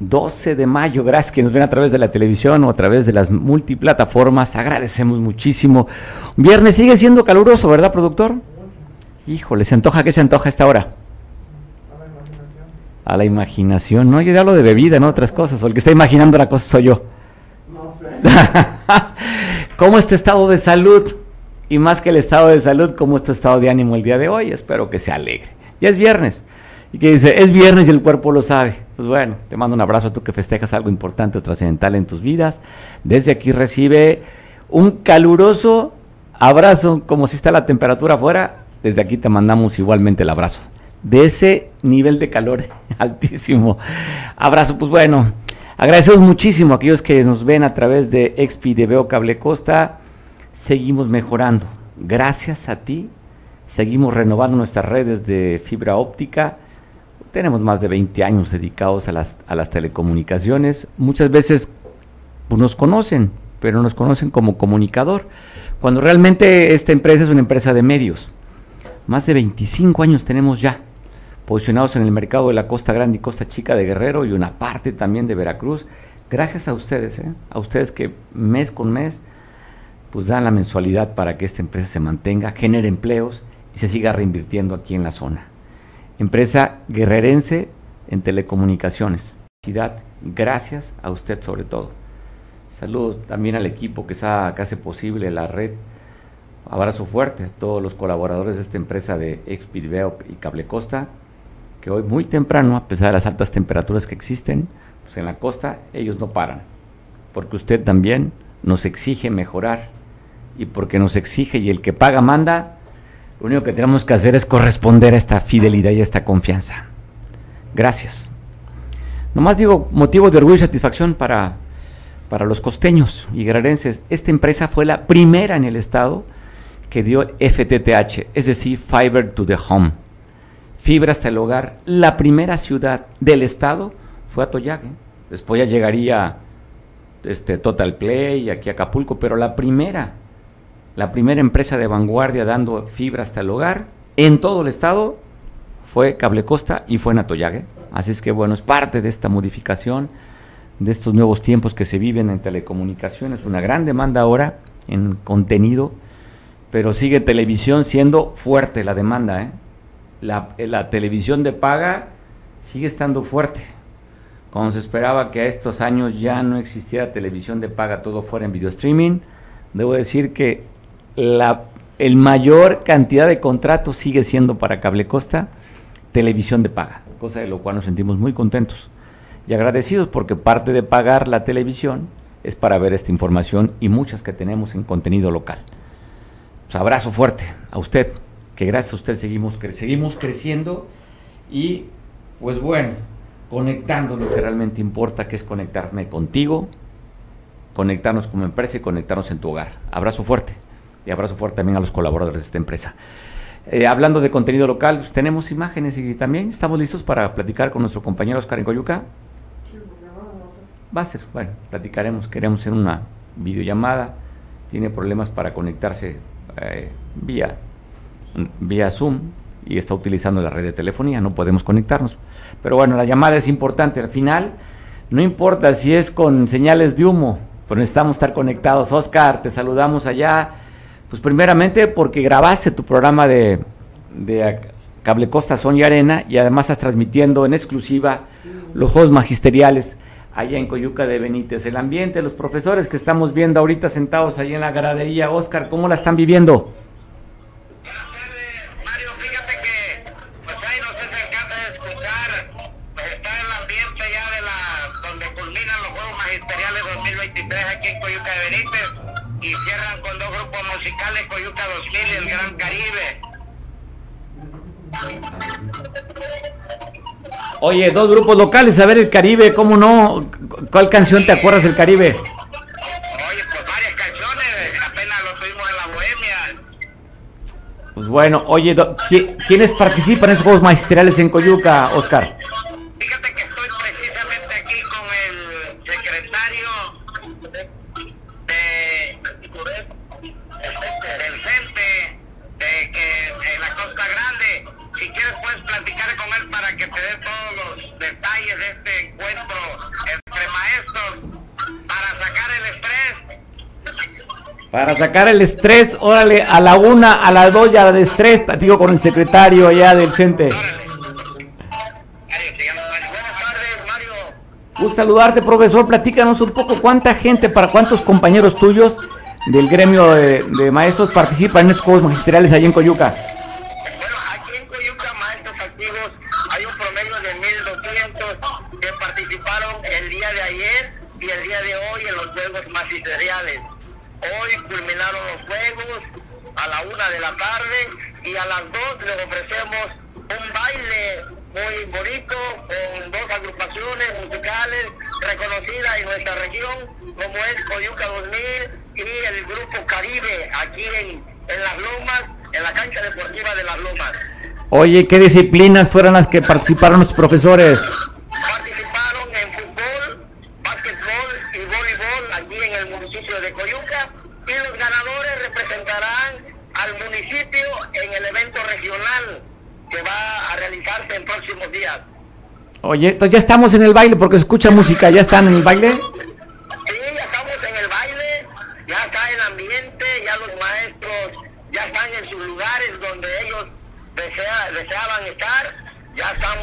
12 de mayo. Gracias que nos ven a través de la televisión o a través de las multiplataformas. Agradecemos muchísimo. Viernes sigue siendo caluroso, ¿verdad, productor? Híjole, ¿se antoja? ¿Qué se antoja a esta hora? A la imaginación. No, yo hablo de bebida, no otras cosas. O el que está imaginando la cosa soy yo. No ¿Cómo es tu estado de salud? Y más que el estado de salud, ¿cómo es tu estado de ánimo el día de hoy? Espero que sea alegre. Ya es viernes. Y que dice, es viernes y el cuerpo lo sabe. Pues bueno, te mando un abrazo a tú que festejas algo importante o trascendental en tus vidas. Desde aquí recibe un caluroso abrazo, como si está la temperatura afuera. Desde aquí te mandamos igualmente el abrazo. De ese nivel de calor altísimo. Abrazo, pues bueno. Agradecemos muchísimo a aquellos que nos ven a través de Expi de Veo Cable Costa. Seguimos mejorando. Gracias a ti. Seguimos renovando nuestras redes de fibra óptica tenemos más de 20 años dedicados a las, a las telecomunicaciones. Muchas veces pues, nos conocen, pero nos conocen como comunicador, cuando realmente esta empresa es una empresa de medios. Más de 25 años tenemos ya posicionados en el mercado de la Costa Grande y Costa Chica de Guerrero y una parte también de Veracruz. Gracias a ustedes, ¿eh? a ustedes que mes con mes pues dan la mensualidad para que esta empresa se mantenga, genere empleos y se siga reinvirtiendo aquí en la zona empresa guerrerense en telecomunicaciones. Gracias a usted sobre todo. Saludos también al equipo que, hace posible la red. Abrazo fuerte a todos los colaboradores de esta empresa de Expidveo y Cable Costa, que hoy muy temprano, a pesar de las altas temperaturas que existen, pues en la costa ellos no paran, porque usted también nos exige mejorar y porque nos exige y el que paga manda, lo único que tenemos que hacer es corresponder a esta fidelidad y a esta confianza. Gracias. Nomás digo, motivo de orgullo y satisfacción para, para los costeños y guerrerenses. Esta empresa fue la primera en el estado que dio FTTH, es decir, Fiber to the Home. Fibra hasta el hogar. La primera ciudad del estado fue Atoyac. Después ya llegaría este, Total Play, aquí Acapulco, pero la primera la primera empresa de vanguardia dando fibra hasta el hogar en todo el estado fue Cable Costa y fue Natoyague. Así es que bueno, es parte de esta modificación, de estos nuevos tiempos que se viven en telecomunicaciones, una gran demanda ahora en contenido, pero sigue televisión siendo fuerte la demanda. ¿eh? La, la televisión de paga sigue estando fuerte. Cuando se esperaba que a estos años ya no existiera televisión de paga, todo fuera en video streaming, debo decir que la el mayor cantidad de contratos sigue siendo para Cable Costa televisión de paga, cosa de lo cual nos sentimos muy contentos y agradecidos porque parte de pagar la televisión es para ver esta información y muchas que tenemos en contenido local. Pues abrazo fuerte a usted, que gracias a usted seguimos, seguimos creciendo y pues bueno, conectando lo que realmente importa, que es conectarme contigo, conectarnos como empresa y conectarnos en tu hogar. Abrazo fuerte y abrazo fuerte también a los colaboradores de esta empresa. Eh, hablando de contenido local, pues, tenemos imágenes y también estamos listos para platicar con nuestro compañero Oscar en Coyuca. Va a ser, bueno, platicaremos, queremos hacer una videollamada, tiene problemas para conectarse eh, vía, vía Zoom y está utilizando la red de telefonía, no podemos conectarnos. Pero bueno, la llamada es importante, al final no importa si es con señales de humo, pero necesitamos estar conectados. Oscar, te saludamos allá pues primeramente porque grabaste tu programa de, Cable Costa Son y Arena y además estás transmitiendo en exclusiva los juegos magisteriales allá en Coyuca de Benítez. El ambiente, los profesores que estamos viendo ahorita sentados allí en la gradería, Oscar, ¿cómo la están viviendo? Mario, fíjate que pues ahí nos es de escuchar, pues está el ambiente ya de la, donde culminan los Juegos Magisteriales 2023 aquí en Coyuca de Benítez y cierran con dos grupos Coyuca 2000 y el Gran Caribe. Oye, dos grupos locales, a ver el Caribe, ¿cómo no? ¿Cuál canción te acuerdas del Caribe? Oye, pues varias canciones, apenas lo tuvimos en la Bohemia. Pues bueno, oye, ¿quiénes participan en esos juegos magisteriales en Coyuca, Oscar? Fíjate que estoy precisamente aquí con el secretario de, del CENTE de que en la Costa Grande. Si quieres puedes platicar con él para que te dé todos los detalles de este encuentro entre maestros para sacar el estrés para sacar el estrés, órale, a la una, a las dos ya de estrés, platico con el secretario allá del CENTE. Un saludarte, profesor. Platícanos un poco cuánta gente, para cuántos compañeros tuyos del gremio de, maestros participan en estos juegos magisteriales allá en Coyuca. Bueno, aquí en Coyuca, maestros activos, hay un promedio de 1.200 que participaron el día de ayer y el día de hoy en los juegos magisteriales. Hoy culminaron los juegos a la una de la tarde y a las dos les ofrecemos un baile muy bonito con dos agrupaciones musicales reconocidas en nuestra región como es Coyuca 2000 y el grupo Caribe aquí en, en Las Lomas, en la cancha deportiva de Las Lomas. Oye, ¿qué disciplinas fueron las que participaron los profesores? De Coyuca y los ganadores representarán al municipio en el evento regional que va a realizarse en próximos días. Oye, entonces ya estamos en el baile porque se escucha música, ¿ya están en el baile? Sí, ya estamos en el baile, ya está el ambiente, ya los maestros ya están en sus lugares donde ellos deseaban estar, ya están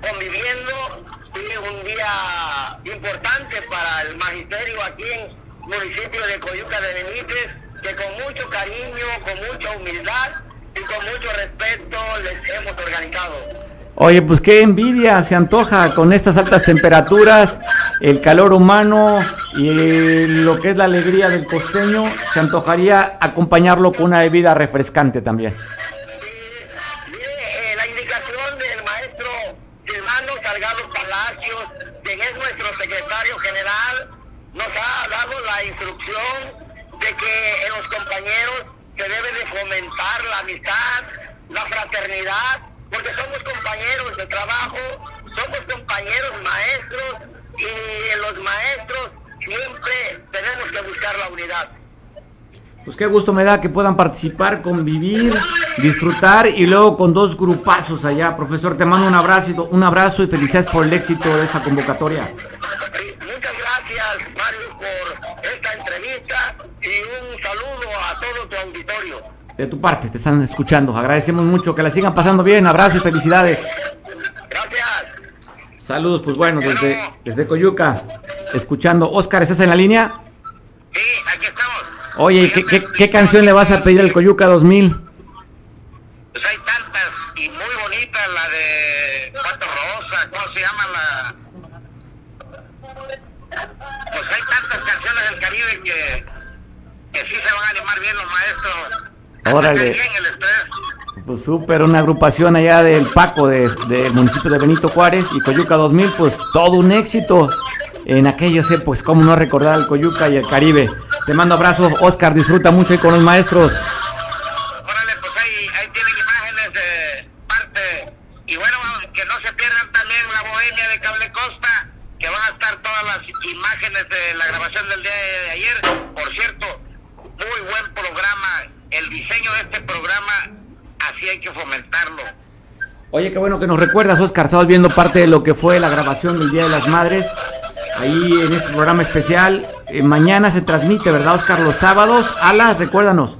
conviviendo, y un día importante para el magisterio aquí en municipio de Coyuca de Benítez, que con mucho cariño, con mucha humildad y con mucho respeto les hemos organizado. Oye, pues qué envidia se antoja con estas altas temperaturas, el calor humano y lo que es la alegría del costeño, se antojaría acompañarlo con una bebida refrescante también. Sí, mire, eh, la indicación del maestro Silvano Salgado Palacios, quien es nuestro secretario general, nos ha dado instrucción de que en los compañeros se debe de fomentar la amistad, la fraternidad, porque somos compañeros de trabajo, somos compañeros maestros y en los maestros siempre tenemos que buscar la unidad. Pues qué gusto me da que puedan participar, convivir, disfrutar y luego con dos grupazos allá. Profesor, te mando un abrazo, un abrazo y felicidades por el éxito de esa convocatoria. Y un saludo a todo tu auditorio. De tu parte, te están escuchando. Agradecemos mucho que la sigan pasando bien. Abrazo y felicidades. Gracias. Saludos, pues bueno, desde, desde Coyuca, escuchando. Oscar, ¿estás en la línea? Sí, aquí estamos. Oye, ¿qué, qué, qué canción le vas a pedir al Coyuca 2000? Pues hay tantas y muy bonitas, la de Pato Rosa, ¿cómo se llama la...? Pues hay tantas canciones del Caribe que, que sí los maestros. Órale. Pues súper, una agrupación allá del Paco, de- municipio de Benito Juárez y Coyuca 2000, pues todo un éxito en aquellos, pues cómo no recordar al Coyuca y el Caribe. Te mando abrazo, Oscar, disfruta mucho ahí con los maestros. Órale, pues ahí, ahí tienen imágenes de parte. Y bueno, que no se pierdan también la bohemia de Cable Costa, que van a estar todas las imágenes de la grabación del día de ayer. Por cierto, muy buen programa. El diseño de este programa, así hay que fomentarlo. Oye, qué bueno que nos recuerdas, Oscar. Estabas viendo parte de lo que fue la grabación del Día de las Madres. Ahí en este programa especial. Eh, mañana se transmite, ¿verdad, Oscar? Los sábados a las, recuérdanos,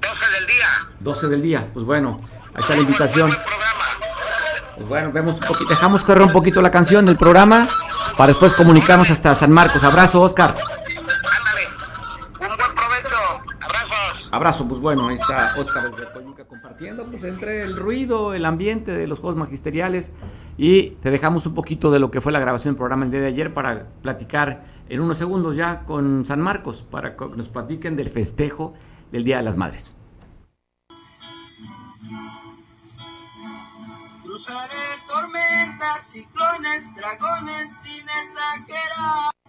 12 del día. 12 del día. Pues bueno, ahí está la invitación. Pues bueno, vemos un poquito, dejamos correr un poquito la canción del programa para después comunicarnos hasta San Marcos. Abrazo, Oscar. Abrazo, pues bueno, ahí está Oscar desde Coyuca compartiendo pues entre el ruido, el ambiente de los juegos magisteriales y te dejamos un poquito de lo que fue la grabación del programa el día de ayer para platicar en unos segundos ya con San Marcos para que nos platiquen del festejo del Día de las Madres. Cruzaré tormentas, ciclones, dragones sin exagerar.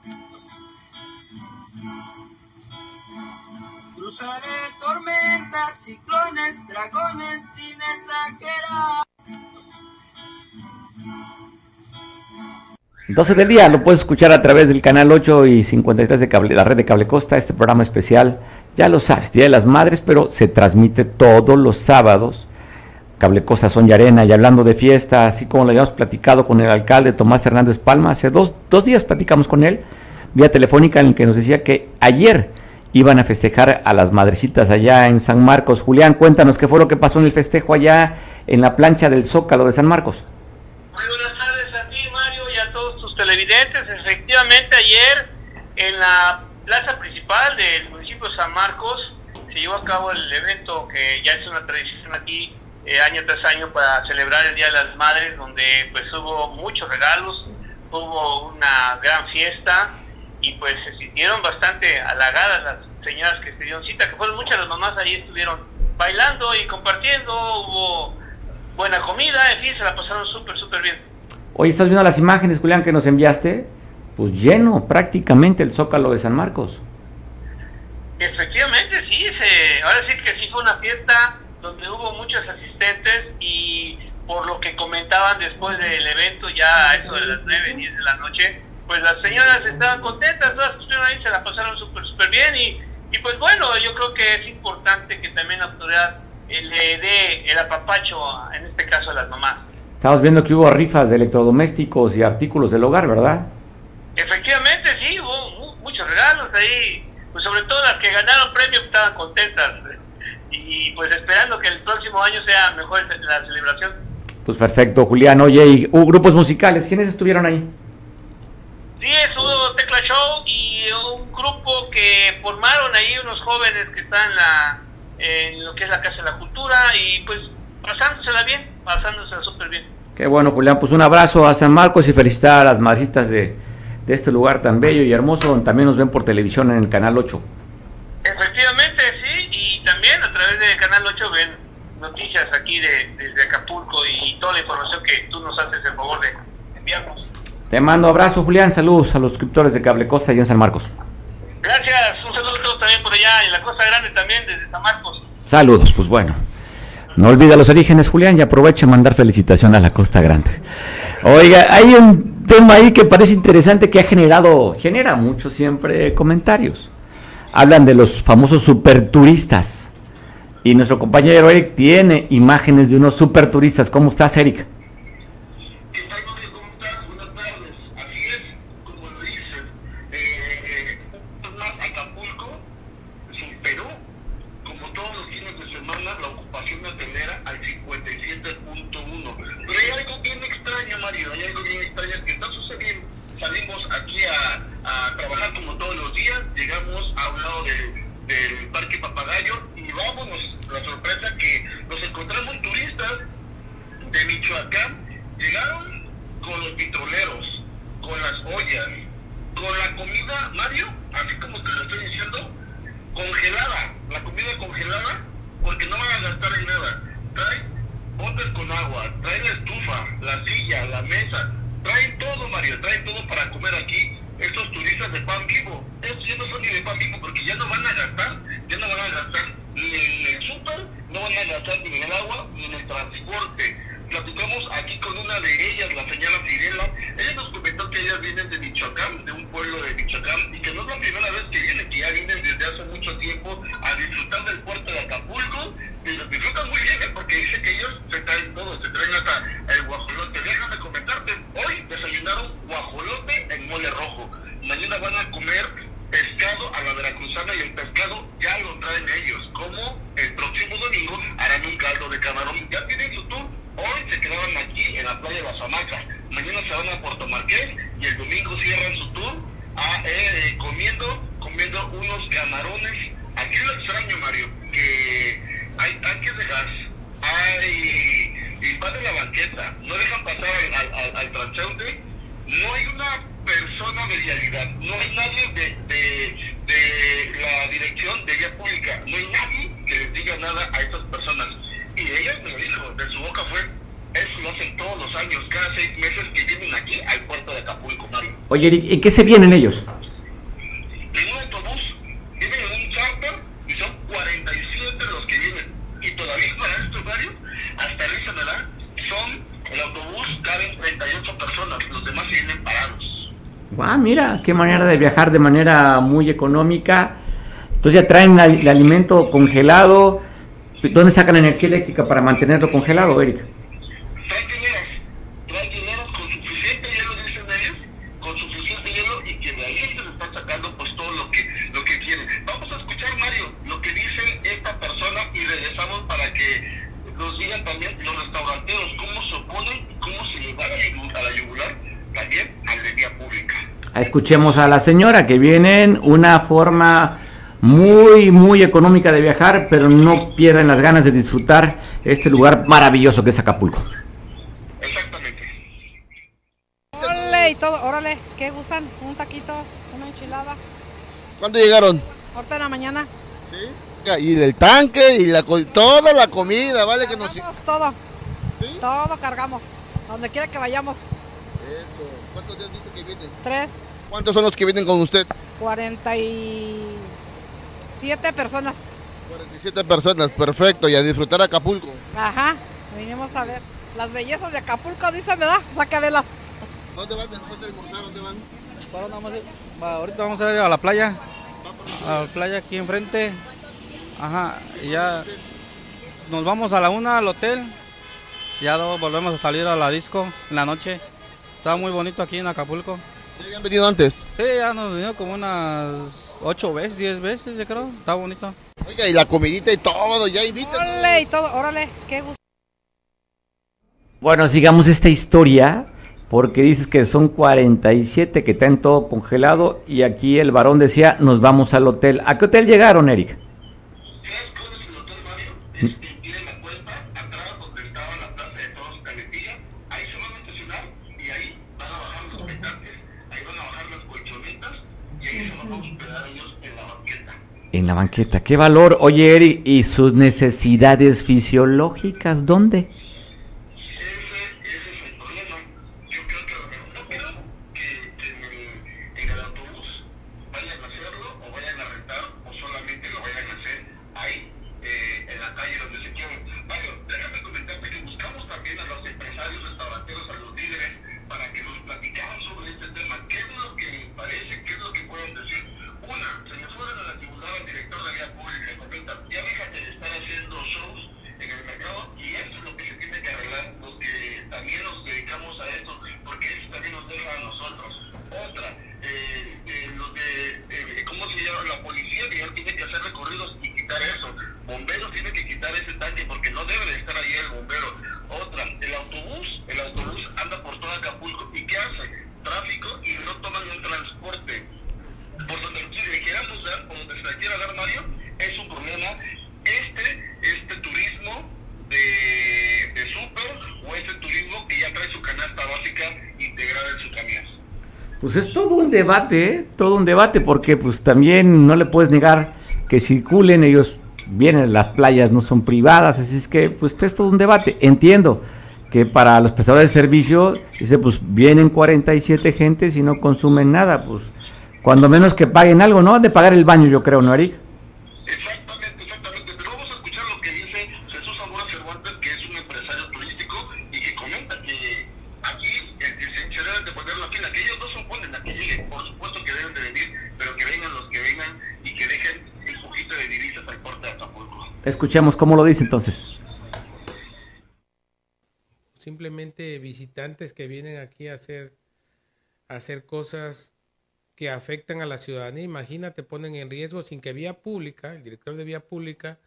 Cruzaré tormentas, ciclones, dragones sin exagerar. 12 del día, lo puedes escuchar a través del canal 8 y 53 de la red de Cable Costa, este programa especial, ya lo sabes, Día de las Madres, pero se transmite todos los sábados. Cable Costa Son y Arena, y hablando de fiesta, así como lo habíamos platicado con el alcalde Tomás Hernández Palma, hace dos, dos días platicamos con él, vía telefónica, en el que nos decía que ayer iban a festejar a las madrecitas allá en San Marcos. Julián, cuéntanos qué fue lo que pasó en el festejo allá en la plancha del Zócalo de San Marcos. Muy buenas tardes a ti, Mario, y a todos tus televidentes. Efectivamente, ayer en la plaza principal del municipio de San Marcos se llevó a cabo el evento que ya es una tradición aquí eh, año tras año para celebrar el Día de las Madres, donde pues hubo muchos regalos, hubo una gran fiesta y pues se sintieron bastante halagadas las señoras que se dieron cita, que fueron muchas las mamás ahí estuvieron bailando y compartiendo, hubo buena comida, en fin, se la pasaron súper, súper bien. Hoy estás viendo las imágenes, Julián, que nos enviaste, pues lleno prácticamente el Zócalo de San Marcos. Efectivamente, sí, se, ahora sí que sí fue una fiesta donde hubo muchos asistentes y por lo que comentaban después del evento, ya a eso de las 9, 10 de la noche, pues las señoras estaban contentas, todas estuvieron ahí, se la pasaron súper, súper bien y, y pues bueno, yo creo que es importante que también la autoridad eh, le dé el apapacho, en este caso a las mamás. Estamos viendo que hubo rifas de electrodomésticos y artículos del hogar, ¿verdad? Efectivamente, sí, hubo mu- muchos regalos ahí, pues sobre todo las que ganaron premio estaban contentas y pues esperando que el próximo año sea mejor la celebración. Pues perfecto, Julián. Oye, y hubo grupos musicales, ¿quiénes estuvieron ahí? Sí, es hubo Tecla Show y un grupo que formaron ahí unos jóvenes que están en, la, en lo que es la Casa de la Cultura y pues pasándosela bien, pasándosela súper bien. Qué bueno, Julián. Pues un abrazo a San Marcos y felicitar a las madrecitas de, de este lugar tan bello y hermoso, donde también nos ven por televisión en el Canal 8. Efectivamente, sí, y también a través del Canal 8 ven noticias aquí de, desde Acapulco y, toda la información que tú nos haces el favor de enviarnos. Te mando abrazo, Julián. Saludos a los suscriptores de Cable Costa y en San Marcos. Gracias, un saludo a todos también por allá, en la Costa Grande también, desde San Marcos. Saludos, pues bueno. No olvida los orígenes, Julián, y aprovecha a mandar felicitación a la Costa Grande. Oiga, hay un tema ahí que parece interesante que ha generado, genera mucho siempre comentarios. Hablan de los famosos superturistas. Y nuestro compañero Eric tiene imágenes de unos superturistas. ¿Cómo estás, Eric? ¿Qué tal, Mario? ¿Cómo estás? Buenas tardes. Así es, como lo dices, eh, un más Acapulco, sin Perú, como todos los fines de semana, la ocupación hotelera al 57.1. Pero hay algo bien extraño, Mario, hay algo bien extraño que está sucediendo. Salimos aquí a, a trabajar como todos los días, llegamos a un lado del, del Parque Papagayo y vámonos, la sorpresa que nos encontramos turistas de Michoacán llegaron con los vitroleros, con las ollas, con la comida, Mario, así como te lo estoy diciendo, congelada, la comida congelada, porque no van a gastar en nada. Traen botes con agua, traen la estufa, la silla, la mesa, traen todo, Mario, traen todo para comer aquí. Estos turistas de pan vivo, estos ya no son ni de pan vivo porque ya no van a gastar, ya no van a gastar ni en el súper, no van a gastar ni en el agua ni en el transporte. Oye, Eric, ¿en qué se vienen ellos? En un autobús, vienen en un charter y son 47 los que vienen. Y todavía para estos varios, hasta esa edad, son el autobús, caben 38 personas, los demás se vienen parados. ¡Guau! Wow, mira, qué manera de viajar de manera muy económica. Entonces ya traen el alimento congelado. ¿Dónde sacan la energía eléctrica para mantenerlo congelado, Eric? Escuchemos a la señora que viene en una forma muy, muy económica de viajar, pero no pierden las ganas de disfrutar este lugar maravilloso que es Acapulco. Exactamente. Órale, y todo, órale, ¿qué gustan? Un taquito, una enchilada, ¿Cuándo llegaron? ahorita en la mañana. Y el tanque y la toda la comida, ¿vale? Que nos... Cargamos todo, ¿Sí? todo cargamos, donde quiera que vayamos. Eso. ¿Cuántos días dice que vienen? Tres, ¿Cuántos son los que vienen con usted? cuarenta y siete personas. 47 personas, perfecto. Y a disfrutar Acapulco. Ajá, vinimos a ver las bellezas de Acapulco, dice, ¿verdad? Verlas. ¿Dónde van después de almorzar? ¿Dónde van? ¿Para dónde vamos a ir? Va, ahorita vamos a ir a la playa. A la playa aquí enfrente. Ajá, y ya nos vamos a la una al hotel. Ya volvemos a salir a la disco en la noche. Está muy bonito aquí en Acapulco. ¿Ya habían venido antes? Sí, ya nos venido como unas ocho veces, diez veces, yo creo. Está bonito. Oiga, y la comidita y todo, ya invitan. Órale, y todo, órale, ¿qué gustan? Bueno, sigamos esta historia porque dices que son 47 que están todo congelado y aquí el varón decía, nos vamos al hotel. ¿A qué hotel llegaron, Eric? ¿Sabes cuál es el hotel Mario? Este, tiene la puerta atrás donde estaba la plaza de todos Caletilla. Ahí se van a estacionar y ahí van a bajar los petantes, ahí van a bajar las colchonetas y ahí se van a hospedar ellos en la banqueta. En la banqueta. ¿Qué valor? Oye, Eric, ¿y sus necesidades fisiológicas dónde? Ese, ese es el problema. Yo creo que no creo que, que en, el, en el autobús vayan a hacerlo o vayan a rentar o solamente lo vayan a hacer ahí eh, en la calle donde se quieran. Mario, déjame comentarte que buscamos también a los empresarios, restauranteros, a los líderes para que nos platicaran sobre este tema. ¿Qué es lo que les parece? ¿Qué es lo que pueden decir? Una, se me fueron a la tribunal al director de vía pública y comenta, ya déjate de estar haciendo shows en el mercado y esto es lo que se tiene que arreglar, los que también nos dedicamos a esto, porque eso también nos deja a nosotros. Otra, eh, eh, los de, eh, ¿cómo se llama? La policía ya tiene que hacer recorridos y quitar eso. Bomberos tiene que quitar ese tanque porque no debe de estar ahí el bombero. Otra, el autobús, el autobús anda por todo Acapulco y ¿qué hace? Tráfico y no toman un transporte por donde le queramos dar, por donde se la quiera dar Mario, es un problema. Este, este turismo de, de súper o este turismo que ya trae su canasta básica integrada en su camión. Pues es todo un debate, ¿eh? todo un debate, porque pues también no le puedes negar que circulen, ellos vienen, las playas no son privadas, así es que pues es todo un debate. Entiendo que para los prestadores de servicio, dice, pues vienen 47 gentes y no consumen nada, pues cuando menos que paguen algo, ¿no? Han de pagar el baño, yo creo, ¿no, Eric? Exactamente, exactamente. Pero vamos a escuchar lo que dice Jesús Zamora Cervantes, que es un empresario turístico y que comenta que aquí eh, que se, se deben de poner la fila, que ellos no se oponen a que lleguen, por supuesto que deben de venir, pero que vengan los que vengan y que dejen el poquito de divisas al puerto de Acapulco. Escuchemos cómo lo dice entonces. simplemente visitantes que vienen aquí a hacer, a hacer cosas que afectan a la ciudadanía. Imagínate, ponen en riesgo sin que vía pública, el director de vía pública,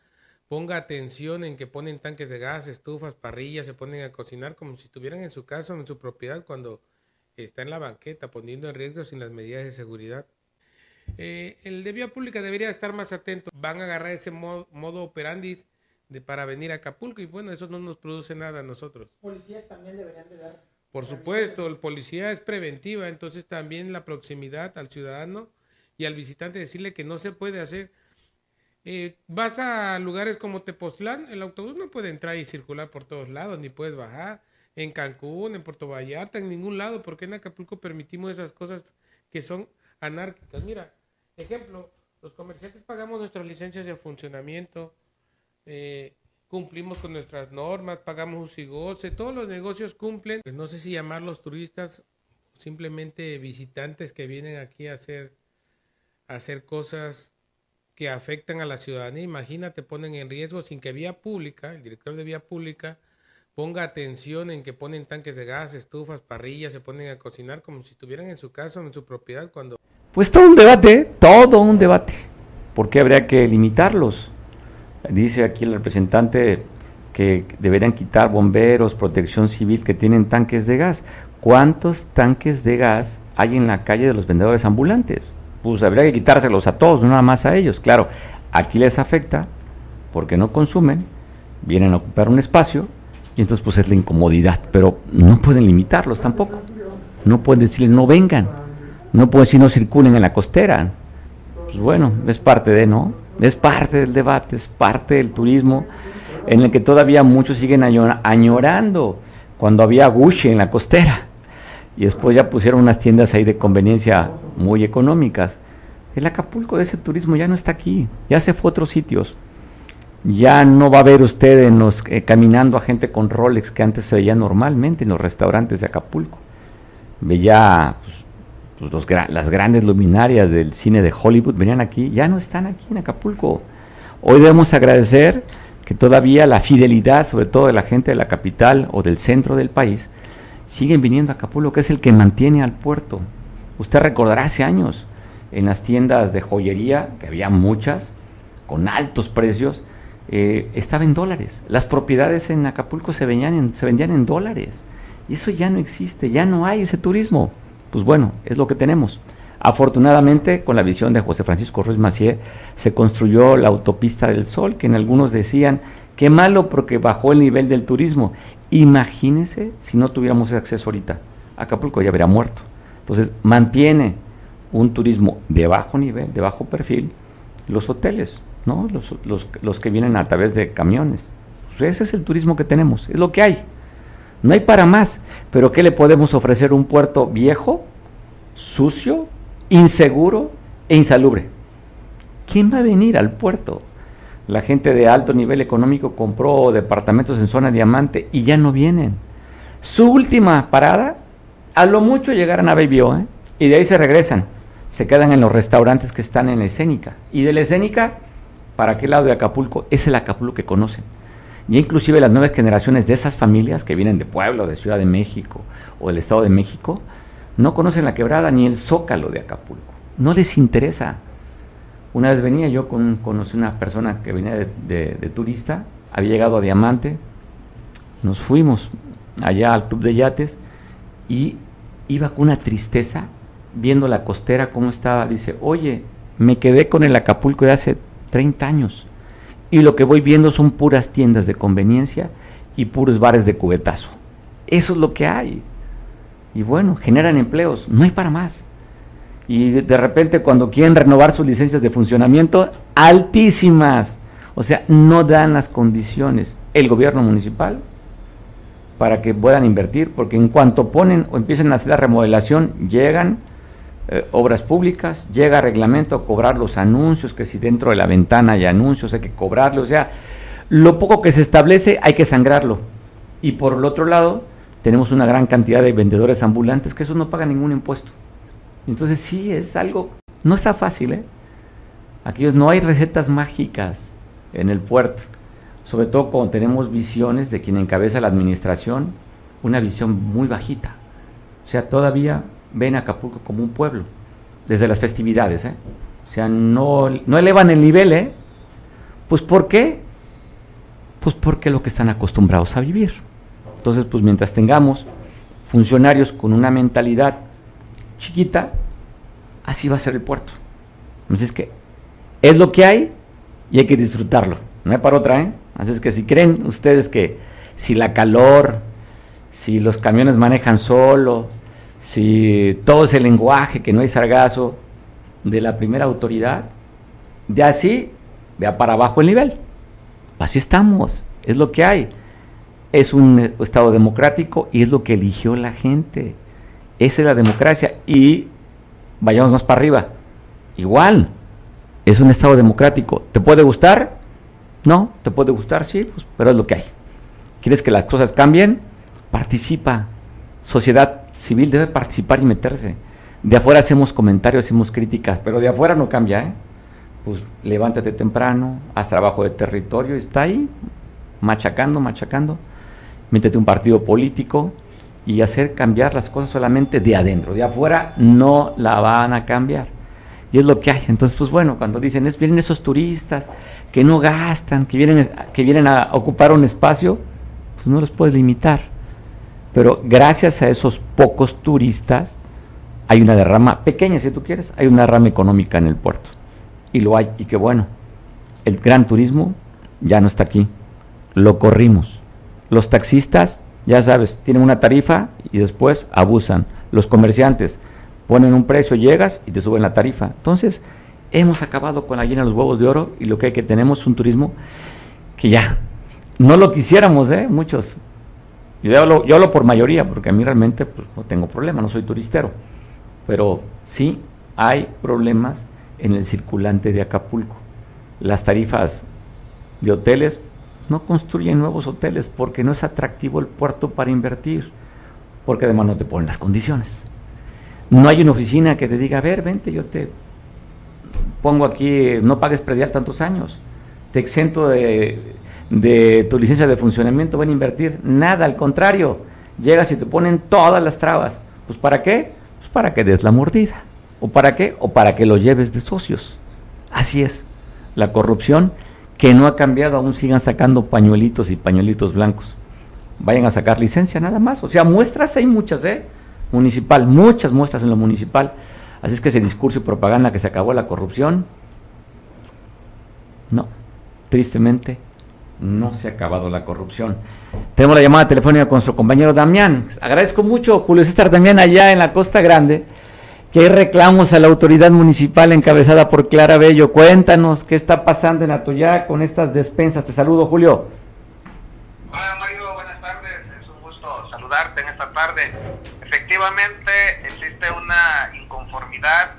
ponga atención en que ponen tanques de gas, estufas, parrillas, se ponen a cocinar como si estuvieran en su casa o en su propiedad cuando está en la banqueta, poniendo en riesgo sin las medidas de seguridad. Eh, el de vía pública debería estar más atento. Van a agarrar ese modo, modo operandis de, para venir a Acapulco y bueno, eso no nos produce nada a nosotros. Policías también deberían de dar. Por supuesto, el policía es preventiva, entonces también la proximidad al ciudadano y al visitante decirle que no se puede hacer. Eh, vas a lugares como Tepoztlán, el autobús no puede entrar y circular por todos lados, ni puedes bajar. En Cancún, en Puerto Vallarta, en ningún lado, porque en Acapulco permitimos esas cosas que son anárquicas. Mira, ejemplo, los comerciantes pagamos nuestras licencias de funcionamiento, eh, cumplimos con nuestras normas, pagamos uso y goce, todos los negocios cumplen, pues no sé si llamarlos turistas simplemente visitantes que vienen aquí a hacer, a hacer cosas que afectan a la ciudadanía. Imagínate, ponen en riesgo sin que vía pública, el director de vía pública, ponga atención en que ponen tanques de gas, estufas, parrillas, se ponen a cocinar como si estuvieran en su casa o en su propiedad cuando... Pues todo un debate, todo un debate. ¿Por qué habría que limitarlos? Dice aquí el representante que deberían quitar bomberos, protección civil que tienen tanques de gas. ¿Cuántos tanques de gas hay en la calle de los vendedores ambulantes? Pues habría que quitárselos a todos, no nada más a ellos. Claro, aquí les afecta porque no consumen, vienen a ocupar un espacio y entonces pues es la incomodidad, pero no pueden limitarlos tampoco. No pueden decirles no vengan, no pueden decir no circulen en la costera. Pues bueno, es parte de, ¿no? Es parte del debate, es parte del turismo en el que todavía muchos siguen añorando cuando había Gucci en la costera y después ya pusieron unas tiendas ahí de conveniencia muy económicas. El Acapulco de ese turismo ya no está aquí, ya se fue a otros sitios. Ya no va a ver usted en los, eh, caminando a gente con Rolex que antes se veía normalmente en los restaurantes de Acapulco. Veía pues, pues las grandes luminarias del cine de Hollywood, venían aquí, ya no están aquí en Acapulco. Hoy debemos agradecer que todavía la fidelidad, sobre todo de la gente de la capital o del centro del país, siguen viniendo a Acapulco, que es el que mantiene al puerto. Usted recordará hace años en las tiendas de joyería, que había muchas, con altos precios, eh, estaba en dólares. Las propiedades en Acapulco se vendían en, se vendían en dólares. Y eso ya no existe, ya no hay ese turismo. Pues bueno, es lo que tenemos. Afortunadamente, con la visión de José Francisco Ruiz Macié, se construyó la autopista del Sol, que en algunos decían, qué malo porque bajó el nivel del turismo. Imagínense si no tuviéramos acceso ahorita. Acapulco ya habría muerto. Entonces, mantiene un turismo de bajo nivel, de bajo perfil, los hoteles, ¿no? Los, los, los que vienen a través de camiones. Pues ese es el turismo que tenemos, es lo que hay. No hay para más, pero ¿qué le podemos ofrecer? Un puerto viejo, sucio, inseguro e insalubre. ¿Quién va a venir al puerto? La gente de alto nivel económico compró departamentos en zona diamante y ya no vienen. Su última parada, a lo mucho llegarán a Baby ¿eh? y de ahí se regresan. Se quedan en los restaurantes que están en la escénica. Y de la escénica, ¿para qué lado de Acapulco? Es el Acapulco que conocen. Y inclusive las nuevas generaciones de esas familias que vienen de Pueblo, de Ciudad de México o del Estado de México, no conocen la quebrada ni el zócalo de Acapulco. No les interesa. Una vez venía yo con conocí una persona que venía de, turista, había llegado a Diamante, nos fuimos allá al club de yates y iba con una tristeza viendo la costera cómo estaba. Dice, oye, me quedé con el Acapulco de hace 30 años y lo que voy viendo son puras tiendas de conveniencia y puros bares de cubetazo. Eso es lo que hay. Y bueno, generan empleos, no hay para más y de repente cuando quieren renovar sus licencias de funcionamiento, altísimas. O sea, no dan las condiciones el gobierno municipal para que puedan invertir, porque en cuanto ponen o empiezan a hacer la remodelación, llegan eh, obras públicas, llega reglamento a cobrar los anuncios, que si dentro de la ventana hay anuncios hay que cobrarlo, o sea, lo poco que se establece hay que sangrarlo. Y por el otro lado, tenemos una gran cantidad de vendedores ambulantes que eso no pagan ningún impuesto. Entonces sí, es algo, no está fácil, ¿eh? Aquí no hay recetas mágicas en el puerto, sobre todo cuando tenemos visiones de quien encabeza la administración, una visión muy bajita. O sea, todavía ven a Acapulco como un pueblo, desde las festividades, ¿eh? O sea, no, no elevan el nivel, ¿eh? Pues ¿por qué? Pues porque es lo que están acostumbrados a vivir. Entonces, pues mientras tengamos funcionarios con una mentalidad chiquita, así va a ser el puerto. Así es que es lo que hay y hay que disfrutarlo. No hay para otra, ¿eh? Así es que si creen ustedes que si la calor, si los camiones manejan solo, si todo ese lenguaje, que no hay sargazo de la primera autoridad, de así vea para abajo el nivel. Así estamos, es lo que hay. Es un Estado democrático y es lo que eligió la gente. Esa es la democracia. Y vayamos más para arriba. Igual, es un Estado democrático. ¿Te puede gustar? No, te puede gustar, sí, pues, pero es lo que hay. ¿Quieres que las cosas cambien? Participa. Sociedad civil debe participar y meterse. De afuera hacemos comentarios, hacemos críticas, pero de afuera no cambia, ¿eh? Pues levántate temprano, haz trabajo de territorio, está ahí, machacando, machacando, métete un partido político y hacer cambiar las cosas solamente de adentro. De afuera no la van a cambiar. Y es lo que hay. Entonces, pues bueno, cuando dicen, es, vienen esos turistas que no gastan, que vienen, que vienen a ocupar un espacio, pues no los puedes limitar. Pero gracias a esos pocos turistas, hay una derrama pequeña, si tú quieres, hay una derrama económica en el puerto. Y lo hay, y qué bueno. El gran turismo ya no está aquí. Lo corrimos. Los taxistas, ya sabes, tienen una tarifa y después abusan. Los comerciantes ponen un precio, llegas y te suben la tarifa. Entonces, hemos acabado con la llena de los huevos de oro y lo que hay que tenemos es un turismo que ya no lo quisiéramos, ¿eh? Muchos. Yo hablo, yo por mayoría, porque a mí realmente pues, no tengo problema, no soy turistero pero sí hay problemas en el circulante de Acapulco. Las tarifas de hoteles no construyen nuevos hoteles porque no es atractivo el puerto para invertir, porque además no te ponen las condiciones. No hay una oficina que te diga, a ver, vente, yo te pongo aquí, no pagues predial tantos años, te exento de, de tu licencia de funcionamiento, van a invertir. Nada, al contrario, llegas y te ponen todas las trabas. Pues ¿para qué? Pues, para que des la mordida. ¿O para qué? O para que lo lleves de socios. Así es. La corrupción que no ha cambiado, aún sigan sacando pañuelitos y pañuelitos blancos. Vayan a sacar licencia nada más. O sea, muestras hay muchas, ¿eh? Municipal, muchas muestras en lo municipal. Así es que ese discurso y propaganda que se acabó la corrupción, no, tristemente no se ha acabado la corrupción. Tenemos la llamada telefónica con nuestro compañero Damián. Agradezco mucho, Julio César, también allá en la Costa Grande, que hay reclamos a la autoridad municipal encabezada por Clara Bello. Cuéntanos qué está pasando en Atoyá con estas despensas. Te saludo, Julio. Hola, Mario, buenas tardes. Es un gusto saludarte en esta tarde. Efectivamente, existe una inconformidad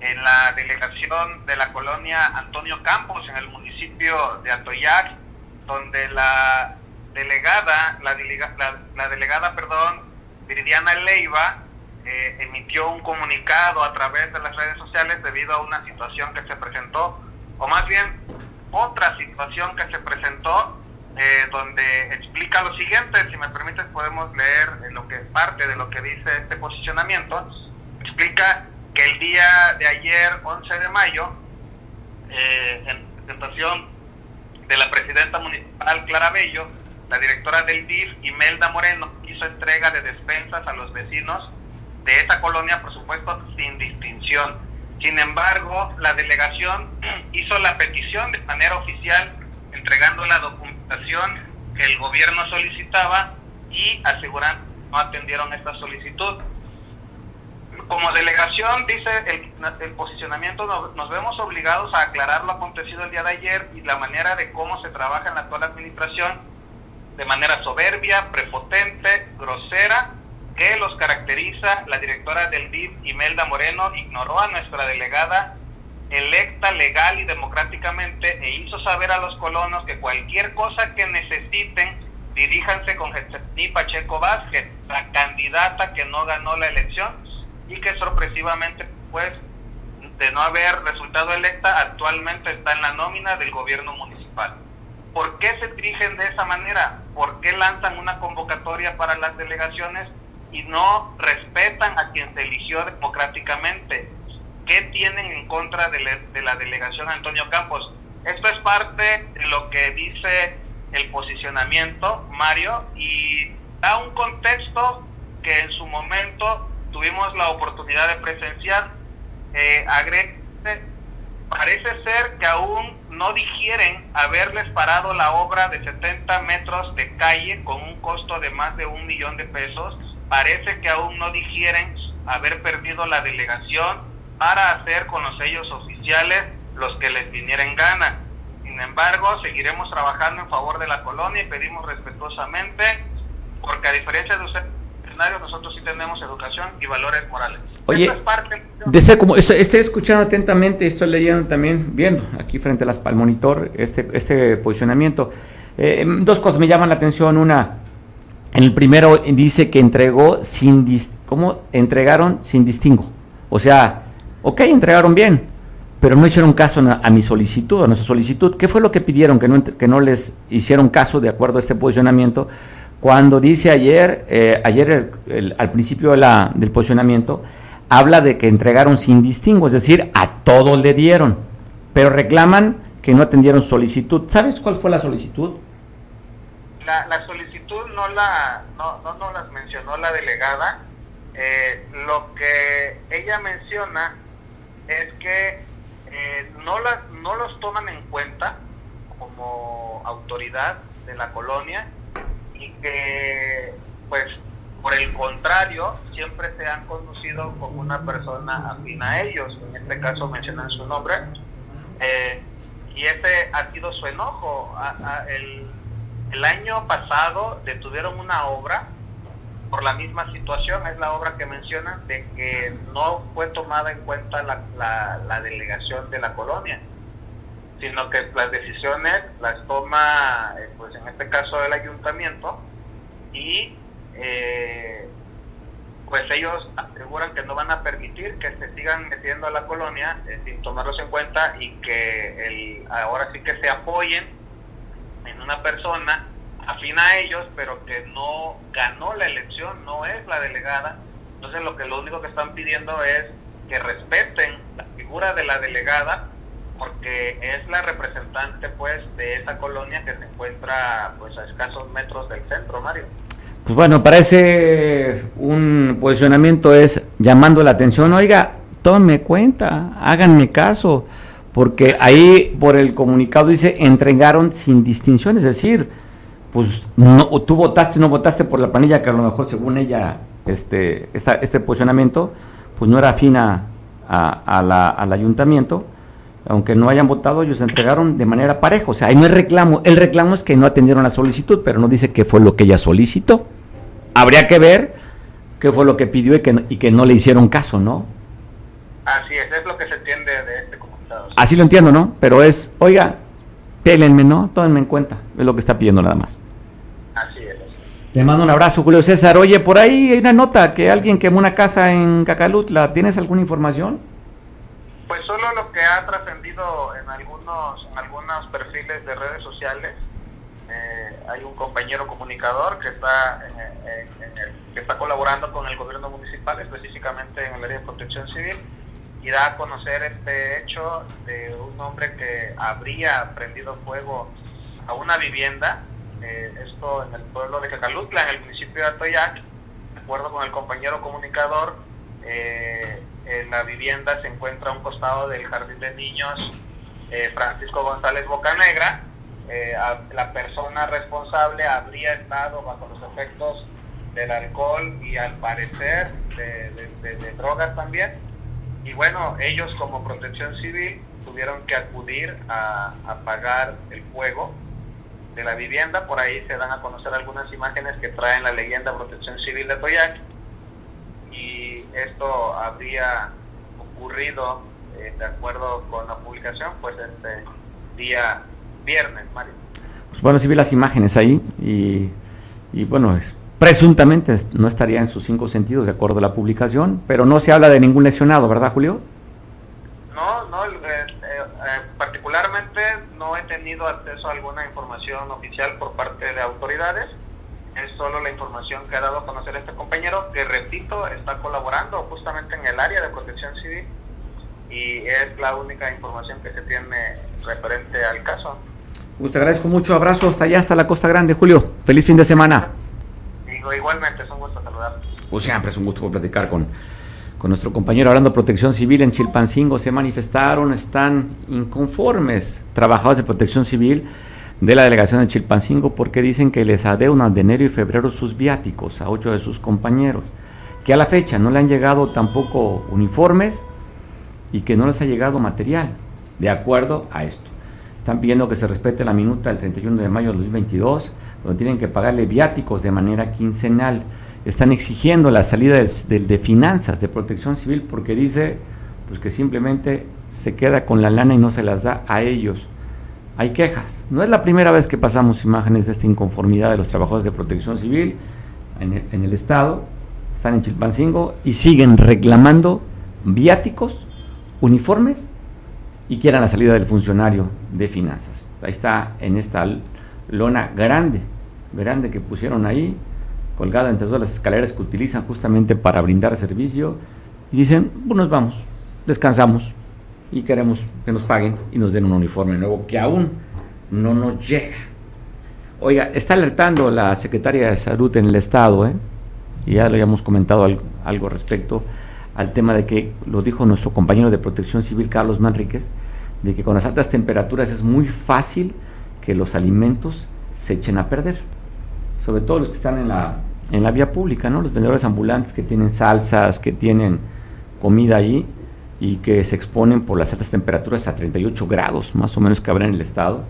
en la delegación de la colonia Antonio Campos, en el municipio de Atoyac, donde la delegada, la, la, delegada, perdón, Viridiana Leiva, eh, emitió un comunicado a través de las redes sociales debido a una situación que se presentó, o más bien otra situación que se presentó, eh, donde explica lo siguiente, si me permites podemos leer lo que parte de lo que dice este posicionamiento, explica que el día de ayer, 11 de mayo, eh, en presentación de la presidenta municipal Clara Bello, la directora del DIF, Imelda Moreno, hizo entrega de despensas a los vecinos de esta colonia, por supuesto, sin distinción. Sin embargo, la delegación hizo la petición de manera oficial, entregando la documentación que el gobierno solicitaba y asegurando que no atendieron esta solicitud. Como delegación, dice el, posicionamiento, nos, vemos obligados a aclarar lo acontecido el día de ayer y la manera de cómo se trabaja en la actual administración de manera soberbia, prepotente, grosera, que los caracteriza. La directora del DIF, Imelda Moreno, ignoró a nuestra delegada electa legal y democráticamente e hizo saber a los colonos que cualquier cosa que necesiten, diríjanse con Getsení Pacheco Vázquez, la candidata que no ganó la elección y que sorpresivamente, pues, de no haber resultado electa, actualmente está en la nómina del gobierno municipal. ¿Por qué se dirigen de esa manera? ¿Por qué lanzan una convocatoria para las delegaciones y no respetan a quien se eligió democráticamente? ¿Qué tienen en contra de, de la delegación Antonio Campos? Esto es parte de lo que dice el posicionamiento, Mario, y da un contexto que en su momento tuvimos la oportunidad de presenciar. Eh, parece ser que aún no digieren haberles parado la obra de 70 metros de calle con un costo de más de un millón de pesos. Parece que aún no digieren haber perdido la delegación para hacer con los sellos oficiales los que les viniera en gana. Sin embargo, seguiremos trabajando en favor de la colonia y pedimos respetuosamente, porque a diferencia de nosotros sí tenemos educación y valores morales. Oye, desde como estoy, escuchando atentamente, estoy leyendo también, viendo aquí frente a las, al monitor este, este posicionamiento. Eh, dos cosas me llaman la atención. Una, En el primero dice que entregó sin dis- ¿cómo entregaron sin distingo? O sea, ok, entregaron bien, pero no hicieron caso a, a mi solicitud, a nuestra solicitud. ¿Qué fue lo que pidieron que no, que no les hicieron caso de acuerdo a este posicionamiento? Cuando dice ayer, eh, ayer el- al principio de la- del posicionamiento, habla de que entregaron sin distingo, es decir, a todos le dieron, pero reclaman que no atendieron solicitud. ¿Sabes cuál fue la solicitud? La, la solicitud no la no, no, no las mencionó la delegada. Eh, lo que ella menciona es que eh, no, las, no los toman en cuenta como autoridad de la colonia y que, pues, por el contrario, siempre se han conducido como una persona afín a ellos. En este caso mencionan su nombre. Eh, y ese ha sido su enojo. El, año pasado detuvieron una obra por la misma situación, es la obra que mencionan, de que no fue tomada en cuenta la, la delegación de la colonia, sino que las decisiones las toma, eh, pues en este caso el ayuntamiento, y eh, pues ellos aseguran que no van a permitir que se sigan metiendo a la colonia eh, sin tomarlos en cuenta y que el, ahora sí que se apoyen en una persona afín a ellos, pero que no ganó la elección, no es la delegada. Entonces lo que lo único que están pidiendo es que respeten la figura de la delegada porque es la representante pues de esa colonia que se encuentra pues a escasos metros del centro, Mario. Pues bueno, parece un posicionamiento es llamando la atención, oiga, tómenme cuenta, háganme caso, porque ahí por el comunicado dice entregaron sin distinción, es decir, pues no, tú votaste no votaste por la planilla que a lo mejor según ella este, esta- este posicionamiento pues no era afín a, a- a la- al ayuntamiento, aunque no hayan votado, ellos entregaron de manera pareja, o sea, ahí no hay reclamo, el reclamo es que no atendieron la solicitud, pero no dice qué fue lo que ella solicitó. Habría que ver qué fue lo que pidió y que, no- y que no le hicieron caso, ¿no? Así es, es lo que se entiende de este comunicado. Así lo entiendo, ¿no? Pero es, oiga, pélenme, ¿no? Tómenme en cuenta, es lo que está pidiendo nada más. Así es. Te mando un abrazo, Julio César. Oye, por ahí hay una nota que alguien quemó una casa en Cacalutla. ¿Tienes alguna información? Pues solo lo que ha trascendido en algunos, en algunos perfiles de redes sociales. Eh, hay un compañero comunicador que está en- en el- que está colaborando con el gobierno municipal, específicamente en el área de protección civil, y da a conocer este hecho de un hombre que habría prendido fuego a una vivienda, eh, esto en el pueblo de Cacalutla, en el municipio de Atoyac, de acuerdo con el compañero comunicador, eh, en la vivienda se encuentra a un costado del jardín de niños eh, Francisco González Bocanegra. Eh, a- la persona responsable habría estado bajo los efectos del alcohol y al parecer de, de- de- de drogas también. Y bueno, ellos como protección civil tuvieron que acudir a apagar el fuego de la vivienda. Por ahí se dan a conocer algunas imágenes que traen la leyenda Protección Civil de Toyac. Y esto habría ocurrido, eh, de acuerdo con la publicación, pues este día viernes, Mario. Pues bueno, sí vi las imágenes ahí y, y bueno, es- presuntamente es- no estaría en sus cinco sentidos de acuerdo a la publicación, pero no se habla de ningún lesionado, ¿verdad, Julio? No, no, eh, eh, particularmente no he tenido acceso a alguna información oficial por parte de autoridades. Es solo la información que ha dado a conocer este compañero, que repito, está colaborando justamente en el área de protección civil y es la única información que se tiene referente al caso. Pues te agradezco mucho, abrazo hasta allá, hasta la Costa Grande, Julio. Feliz fin de semana. Digo, igualmente es un gusto saludar. Pues siempre es un gusto platicar con, con nuestro compañero hablando de protección civil en Chilpancingo. Se manifestaron, están inconformes trabajadores de protección civil de la delegación de Chilpancingo porque dicen que les adeudan de enero y febrero sus viáticos a ocho de sus compañeros, que a la fecha no le han llegado tampoco uniformes y que no les ha llegado material, de acuerdo a esto. Están pidiendo que se respete la minuta del 31 de mayo de 2022, donde tienen que pagarle viáticos de manera quincenal. Están exigiendo la salida del, del de finanzas, de protección civil, porque dice pues que simplemente se queda con la lana y no se las da a ellos. Hay quejas. No es la primera vez que pasamos imágenes de esta inconformidad de los trabajadores de protección civil. en el, estado, están en Chilpancingo y siguen reclamando viáticos, uniformes y quieran la salida del funcionario de finanzas. Ahí está en esta lona grande, grande que pusieron ahí, colgada entre todas las escaleras que utilizan justamente para brindar servicio, y dicen, pues nos vamos, descansamos y queremos que nos paguen y nos den un uniforme nuevo que aún no nos llega. Oiga, está alertando la secretaria de Salud en el Estado, ¿eh? y ya lo habíamos comentado algo, respecto al tema de que, lo dijo nuestro compañero de protección civil, Carlos Manríquez, de que con las altas temperaturas es muy fácil que los alimentos se echen a perder. Sobre todo los que están en la, en la vía pública, ¿no? Los vendedores ambulantes que tienen salsas, que tienen comida ahí y que se exponen por las altas temperaturas a 38 grados, más o menos que habrá en el estado,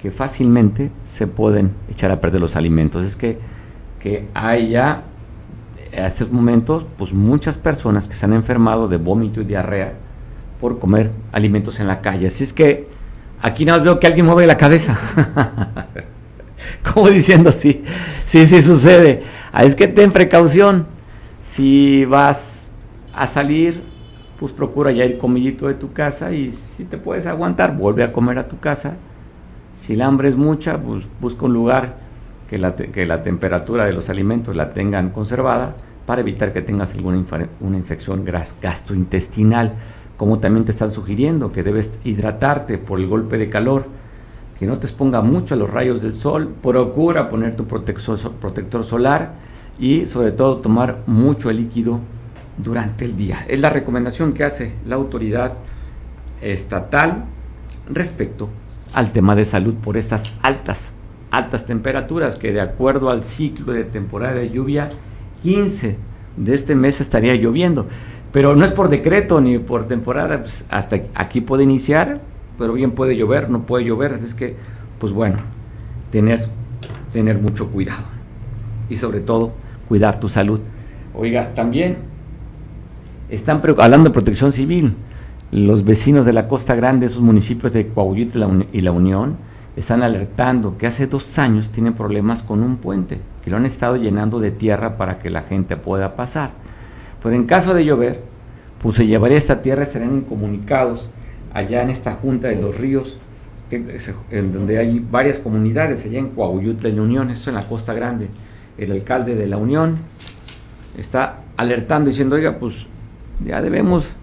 que fácilmente se pueden echar a perder los alimentos. Es que, que hay ya, a estos momentos, pues muchas personas que se han enfermado de vómito y diarrea por comer alimentos en la calle. Así es que aquí nada más veo que alguien mueve la cabeza. Como diciendo, sí, sí, sí sucede. Es que ten precaución. Si vas a salir, pues procura ya ir comidito de tu casa y si te puedes aguantar, vuelve a comer a tu casa. Si la hambre es mucha, pues busca un lugar que la, que la temperatura de los alimentos la tengan conservada para evitar que tengas alguna una infección gastrointestinal como también te están sugiriendo que debes hidratarte por el golpe de calor, que no te exponga mucho a los rayos del sol, procura poner tu protector, solar y sobre todo tomar mucho líquido durante el día. Es la recomendación que hace la autoridad estatal respecto al tema de salud por estas altas, altas temperaturas que de acuerdo al ciclo de temporada de lluvia, 15 de este mes estaría lloviendo. Pero no es por decreto ni por temporada, pues, hasta aquí puede iniciar, pero bien puede llover, no puede llover, así es que, pues bueno, tener, tener mucho cuidado y sobre todo cuidar tu salud. Oiga, también están hablando de protección civil. Los vecinos de la Costa Grande, esos municipios de Coahuila y la Unión, están alertando que hace dos años tienen problemas con un puente, que lo han estado llenando de tierra para que la gente pueda pasar. Pero en caso de llover, pues se llevaría esta tierra, estarían incomunicados allá en esta junta de los ríos, en donde hay varias comunidades, allá en Coahuila y Unión, esto en la Costa Grande. El alcalde de la Unión está alertando, diciendo, oiga, pues ya debemos,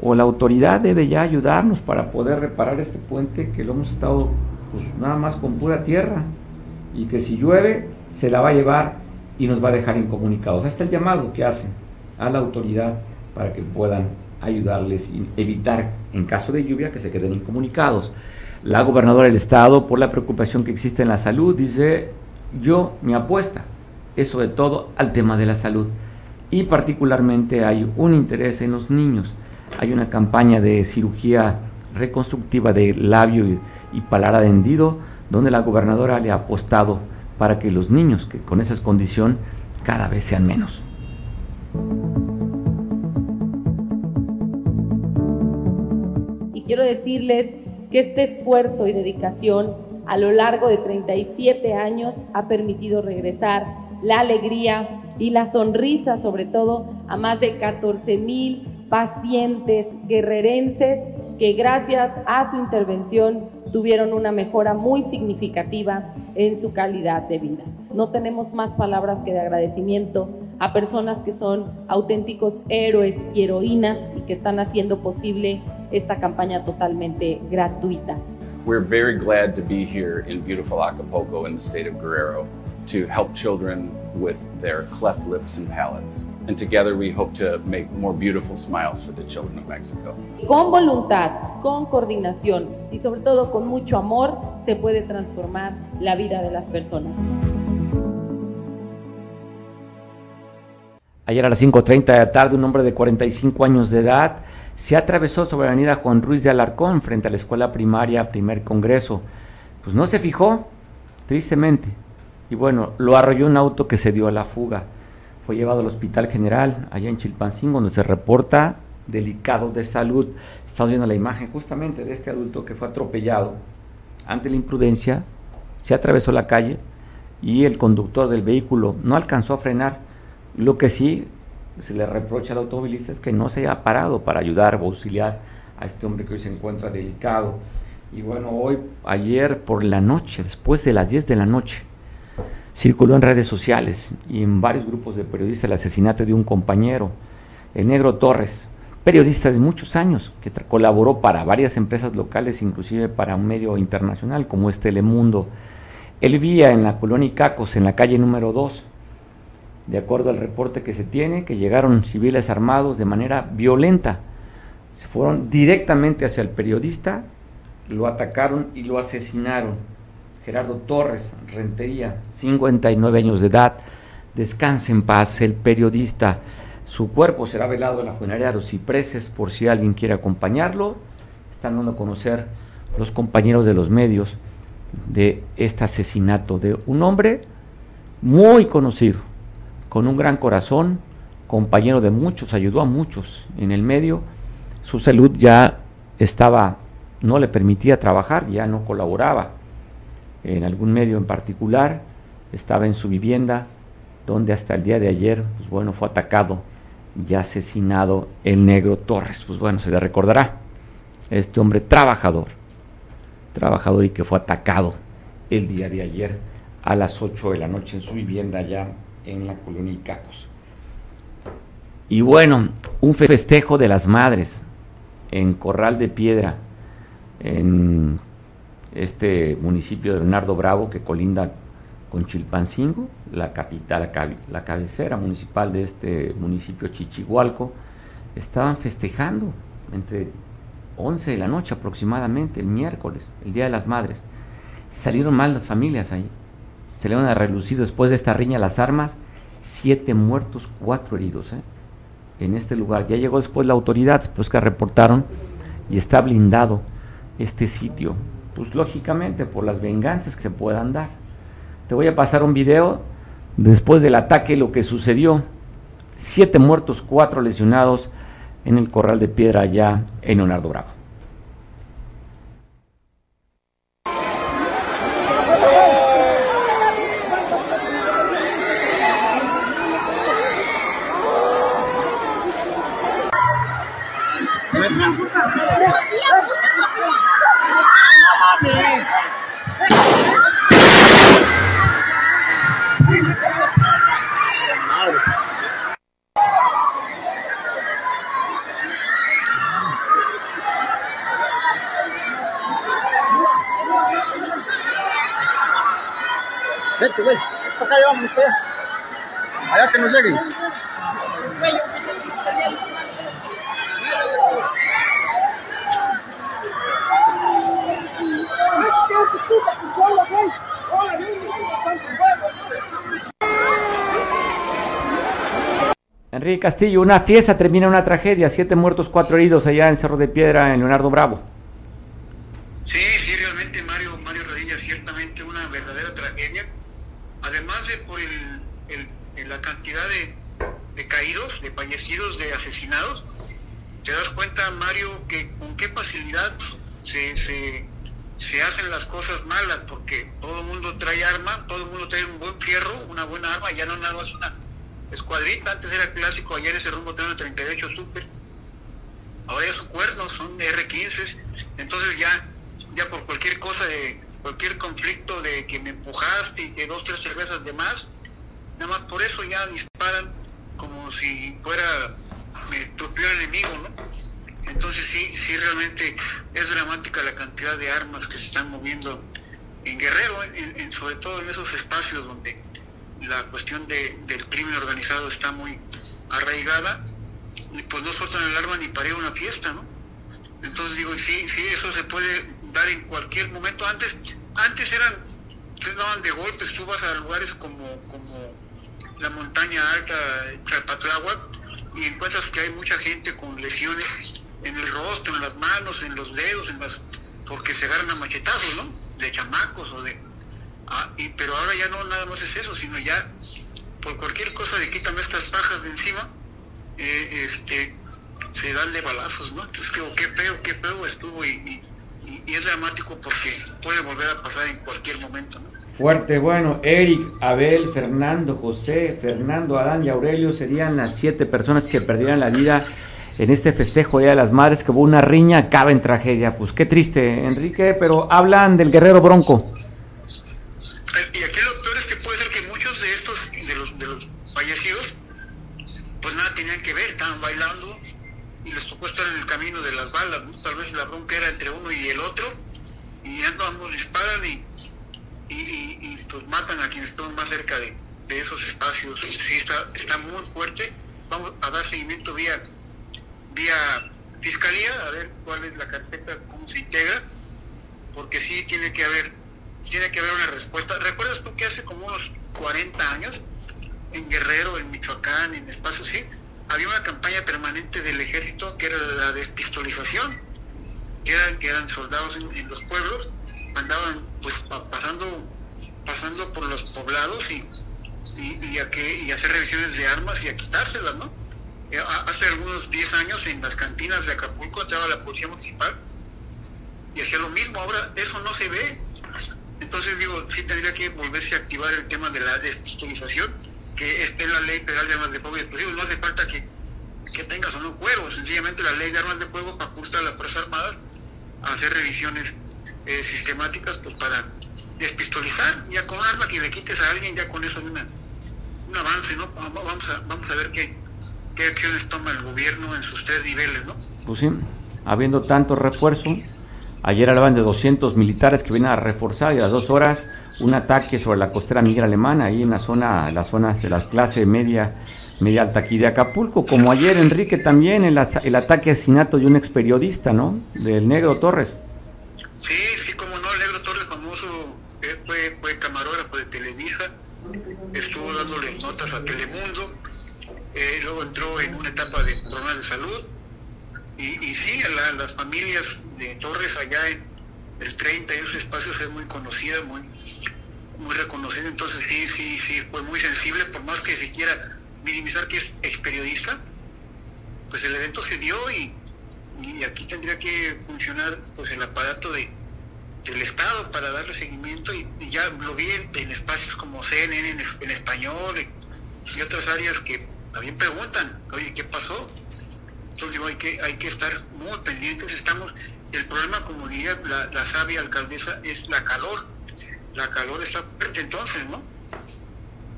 o la autoridad debe ya ayudarnos para poder reparar este puente que lo hemos estado pues nada más con pura tierra y que si llueve se la va a llevar y nos va a dejar incomunicados. Hasta el llamado que hacen a la autoridad para que puedan ayudarles y evitar, en caso de lluvia, que se queden incomunicados. La gobernadora del estado, por la preocupación que existe en la salud, dice, yo, mi apuesta es sobre todo al tema de la salud. Y particularmente hay un interés en los niños. Hay una campaña de cirugía reconstructiva de labio y, y paladar hendido, donde la gobernadora le ha apostado para que los niños que con esa condición cada vez sean menos. Y quiero decirles que este esfuerzo y dedicación a lo largo de 37 años ha permitido regresar la alegría y la sonrisa sobre todo a más de 14 mil pacientes guerrerenses que gracias a su intervención tuvieron una mejora muy significativa en su calidad de vida. No tenemos más palabras que de agradecimiento a personas que son auténticos héroes y heroínas y que están haciendo posible esta campaña totalmente gratuita. We're very glad to be here in beautiful Acapulco in the state of Guerrero to help children with their cleft lips and palates. And together we hope to make more beautiful smiles for the children of Mexico. Con voluntad, con coordinación y sobre todo con mucho amor se puede transformar la vida de las personas. Ayer a las 5.30 de la tarde, un hombre de 45 años de edad se atravesó sobre la avenida Juan Ruiz de Alarcón frente a la escuela primaria Primer Congreso. Pues no se fijó, tristemente. Y bueno, lo arrolló un auto que se dio a la fuga. Fue llevado al Hospital General, allá en Chilpancingo, donde se reporta delicado de salud. Estamos viendo la imagen justamente de este adulto que fue atropellado ante la imprudencia, se atravesó la calle y el conductor del vehículo no alcanzó a frenar. Lo que sí se le reprocha al automovilista es que no se haya parado para ayudar o auxiliar a este hombre que hoy se encuentra delicado. Y bueno, hoy, ayer por la noche, después de las 10 de la noche, circuló en redes sociales y en varios grupos de periodistas el asesinato de un compañero, el negro Torres, periodista de muchos años, que colaboró para varias empresas locales, inclusive para un medio internacional como es Telemundo. Él vía en la colonia Icacos, en la calle número 2, de acuerdo al reporte que se tiene, que llegaron civiles armados de manera violenta. Se fueron directamente hacia el periodista, lo atacaron y lo asesinaron. Gerardo Torres Rentería, 59 años de edad, descanse en paz, el periodista. Su cuerpo será velado en la funeraria de los cipreses por si alguien quiere acompañarlo. Están dando a conocer los compañeros de los medios de este asesinato de un hombre muy conocido, con un gran corazón, compañero de muchos, ayudó a muchos en el medio. Su salud ya estaba, no le permitía trabajar, ya no colaboraba en algún medio en particular, estaba en su vivienda, donde hasta el día de ayer, pues bueno, fue atacado y asesinado el negro Torres. Pues bueno, se le recordará, este hombre trabajador, trabajador y que fue atacado el día de ayer a las 8 de la noche en su vivienda allá en la colonia Icacos. Y bueno, un festejo de las madres en Corral de Piedra, en este municipio de Leonardo Bravo que colinda con Chilpancingo, la capital, la cabecera municipal de este municipio Chichihualco, estaban festejando entre 11 de la noche aproximadamente, el miércoles, el Día de las Madres. Salieron mal las familias ahí se le van a relucir después de esta riña las armas, siete muertos, cuatro heridos ¿eh? en este lugar. Ya llegó después la autoridad, pues que reportaron, y está blindado este sitio, pues lógicamente por las venganzas que se puedan dar. Te voy a pasar un video después del ataque, lo que sucedió. Siete muertos, cuatro lesionados en el corral de piedra allá en Leonardo Bravo. Vete, güey. Acá llevamos para allá. Allá que nos lleguen. Enrique Castillo, una fiesta termina una tragedia, siete muertos, cuatro heridos allá en Cerro de Piedra, en Leonardo Bravo. Sí, sí, realmente Mario, Mario Rodilla, ciertamente una verdadera tragedia. Además de por el, el, la cantidad de, de caídos, de fallecidos, de asesinados, te das cuenta, Mario, que con qué facilidad se, se, se hacen las cosas malas, porque todo el mundo trae arma, todo el mundo trae un buen fierro, una buena arma, ya no nada más una escuadrita, antes era clásico, ayer ese rumbo una 38 Super, ahora ya son cuernos, son R15, entonces ya, ya por cualquier cosa de cualquier conflicto de que me empujaste y que dos, tres cervezas de más, nada más por eso ya disparan si fuera tu peor enemigo, ¿no? Entonces sí, sí realmente es dramática la cantidad de armas que se están moviendo en Guerrero, en, sobre todo en esos espacios donde la cuestión de, del crimen organizado está muy arraigada, y pues no soltan el arma ni para ir a una fiesta, ¿no? Entonces digo, sí, sí, eso se puede dar en cualquier momento. Antes, antes eran, se daban de golpes, tú vas a lugares como, como la montaña alta, Chapatláhuac, y encuentras que hay mucha gente con lesiones en el rostro, en las manos, en los dedos, en las porque se agarran a machetazos, ¿no? De chamacos o de... Ah, y, pero ahora ya no nada más es eso, sino ya por cualquier cosa de quítame estas pajas de encima, eh, este, se dan de balazos, ¿no? Entonces, qué, qué feo, qué feo estuvo y, y, y, es dramático porque puede volver a pasar en cualquier momento, ¿no? Fuerte, bueno, Eric, Abel, Fernando, José, Fernando, Adán y Aurelio serían las siete personas que perdieran la vida en este festejo Día de las Madres, que hubo una riña, acaba en tragedia. Pues qué triste, Enrique, pero hablan del guerrero bronco. Y aquí lo peor es que puede ser que muchos de estos, de los, fallecidos, pues nada tenían que ver, estaban bailando y les tocó estar en el camino de las balas, tal vez la bronca era entre uno y el otro, y ambos disparan y, y, pues matan a quienes están más cerca de, esos espacios. Sí, está, está muy fuerte. Vamos a dar seguimiento vía, vía fiscalía, a ver cuál es la carpeta, cómo se integra, porque sí tiene que haber, tiene que haber una respuesta. ¿Recuerdas tú que hace como unos 40 años, en Guerrero, en Michoacán, en espacios sí, había una campaña permanente del ejército que era la despistolización, que eran, que eran soldados en los pueblos, andaban pues pa- pasando pasando por los poblados y, y, a que, y hacer revisiones de armas y a quitárselas, ¿no? Eh, Hace algunos 10 años en las cantinas de Acapulco estaba la policía municipal y hacía lo mismo, ahora eso no se ve. Entonces digo, sí tendría que volverse a activar el tema de la despistolización, que esté la ley federal de armas de fuego y explosivos. No hace falta que, que tengas o no cuero, sencillamente la ley de armas de fuego faculta a las Fuerzas Armadas a hacer revisiones eh, sistemáticas pues, para despistolizar. Un arma que le quites a alguien, ya con eso una, un avance, ¿no? Vamos a, vamos a ver qué, qué acciones toma el gobierno en sus tres niveles, ¿no? Pues sí, habiendo tanto refuerzo, ayer hablaban de 200 militares que vienen a reforzar y a las dos horas un ataque sobre la costera Miguel Alemana, ahí en la zona, las zonas de la clase media, media alta aquí de Acapulco, como ayer Enrique también el, el ataque asesinato de un ex periodista, ¿no? Del Negro Torres. Sí, sí, como no, el Negro Torres, famoso, eh, fue, fue camarógrafo de Televisa, estuvo dándole notas a Telemundo, eh, luego entró en una etapa de problemas de salud, y, y sí, la- las familias de Torres allá en el 30 y esos espacios es muy conocida, muy, muy reconocida, entonces sí, sí, sí, fue muy sensible, por más que se quiera minimizar que es ex periodista, pues el evento se dio y, y aquí tendría que funcionar pues el aparato de del Estado para darle seguimiento y, ya lo vi en, espacios como CNN en, es- en español y, y otras áreas que también preguntan, oye, ¿qué pasó? Entonces digo, hay que, hay que estar muy pendientes, estamos, el problema como diría la, la sabia alcaldesa es la calor, la calor está fuerte entonces, ¿no?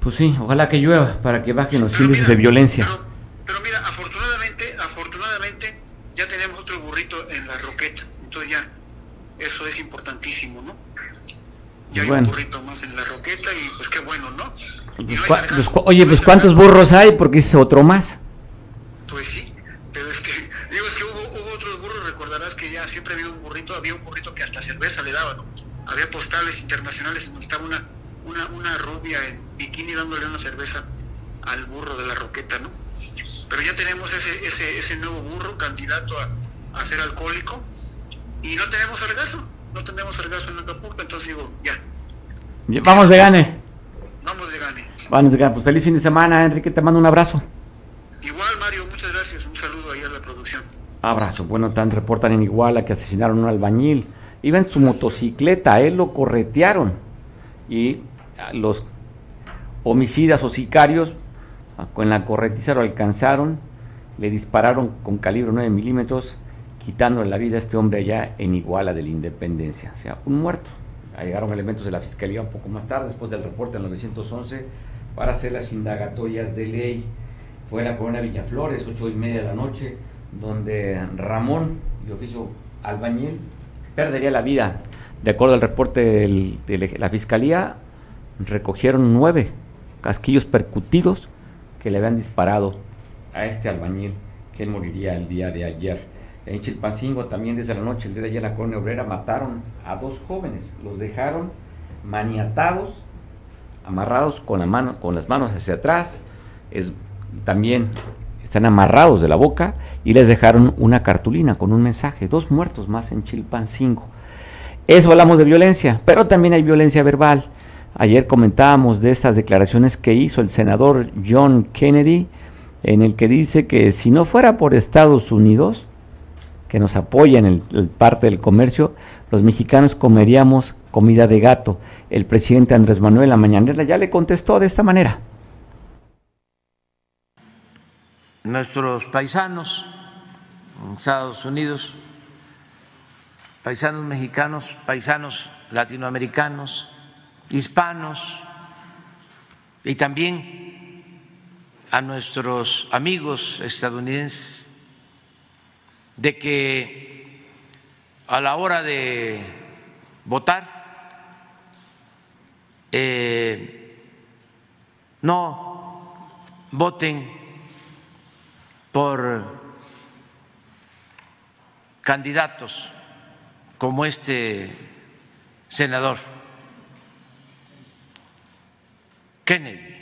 Pues sí, ojalá que llueva para que bajen los índices de violencia. Pero mira, afortunadamente, afortunadamente ya tenemos otro burrito en la roqueta, entonces ya eso es importantísimo, ¿no? Ya hay un burrito más en la roqueta y pues qué bueno, ¿no? Pues, pues, oye, pues ¿cuántos burros hay? Porque dice otro más. Pues sí, pero es que, digo, es que hubo, hubo otros burros, recordarás que ya siempre había un burrito, había un burrito que hasta cerveza le daban, ¿no? Había postales internacionales en donde estaba una, una, una rubia en bikini dándole una cerveza al burro de la roqueta, ¿no? Pero ya tenemos ese, ese, ese nuevo burro candidato a, a ser alcohólico y no tenemos sargazo, no tenemos sargazo en Acapulco, entonces digo, ya, Vamos de gane. vamos de gane. Vamos de gane. Pues feliz fin de semana, Enrique, te mando un abrazo. Igual, Mario, muchas gracias, un saludo ahí a la producción. Abrazo. Bueno, tan reportan en Iguala que asesinaron a un albañil. Iba en su motocicleta, él lo corretearon. Y los homicidas o sicarios ah, con la corretiza lo alcanzaron, le dispararon con calibre 9 milímetros, quitándole la vida a este hombre allá en Iguala de la Independencia. O sea, un muerto. Llegaron elementos de la Fiscalía un poco más tarde, después del reporte en 911, para hacer las indagatorias de ley. Fue la colonia Villaflores, ocho y media de la noche, donde Ramón, de oficio albañil, perdería la vida. De acuerdo al reporte de la Fiscalía, recogieron nueve casquillos percutidos que le habían disparado a este albañil, quien moriría el día de ayer. En Chilpancingo también desde la noche, el día de ayer en la colonia obrera, mataron a dos jóvenes, los dejaron maniatados, amarrados con, con las manos hacia atrás, es, también están amarrados de la boca y les dejaron una cartulina con un mensaje, dos muertos más en Chilpancingo. Eso hablamos de violencia, pero también hay violencia verbal. Ayer comentábamos de estas declaraciones que hizo el senador John Kennedy, en el que dice que si no fuera por Estados Unidos, que nos apoya en el, parte del comercio, los mexicanos comeríamos comida de gato. El presidente Andrés Manuel la ya le contestó de esta manera. Nuestros paisanos en Estados Unidos, paisanos mexicanos, paisanos latinoamericanos, hispanos y también a nuestros amigos estadounidenses de que a la hora de votar eh, no voten por candidatos como este senador Kennedy.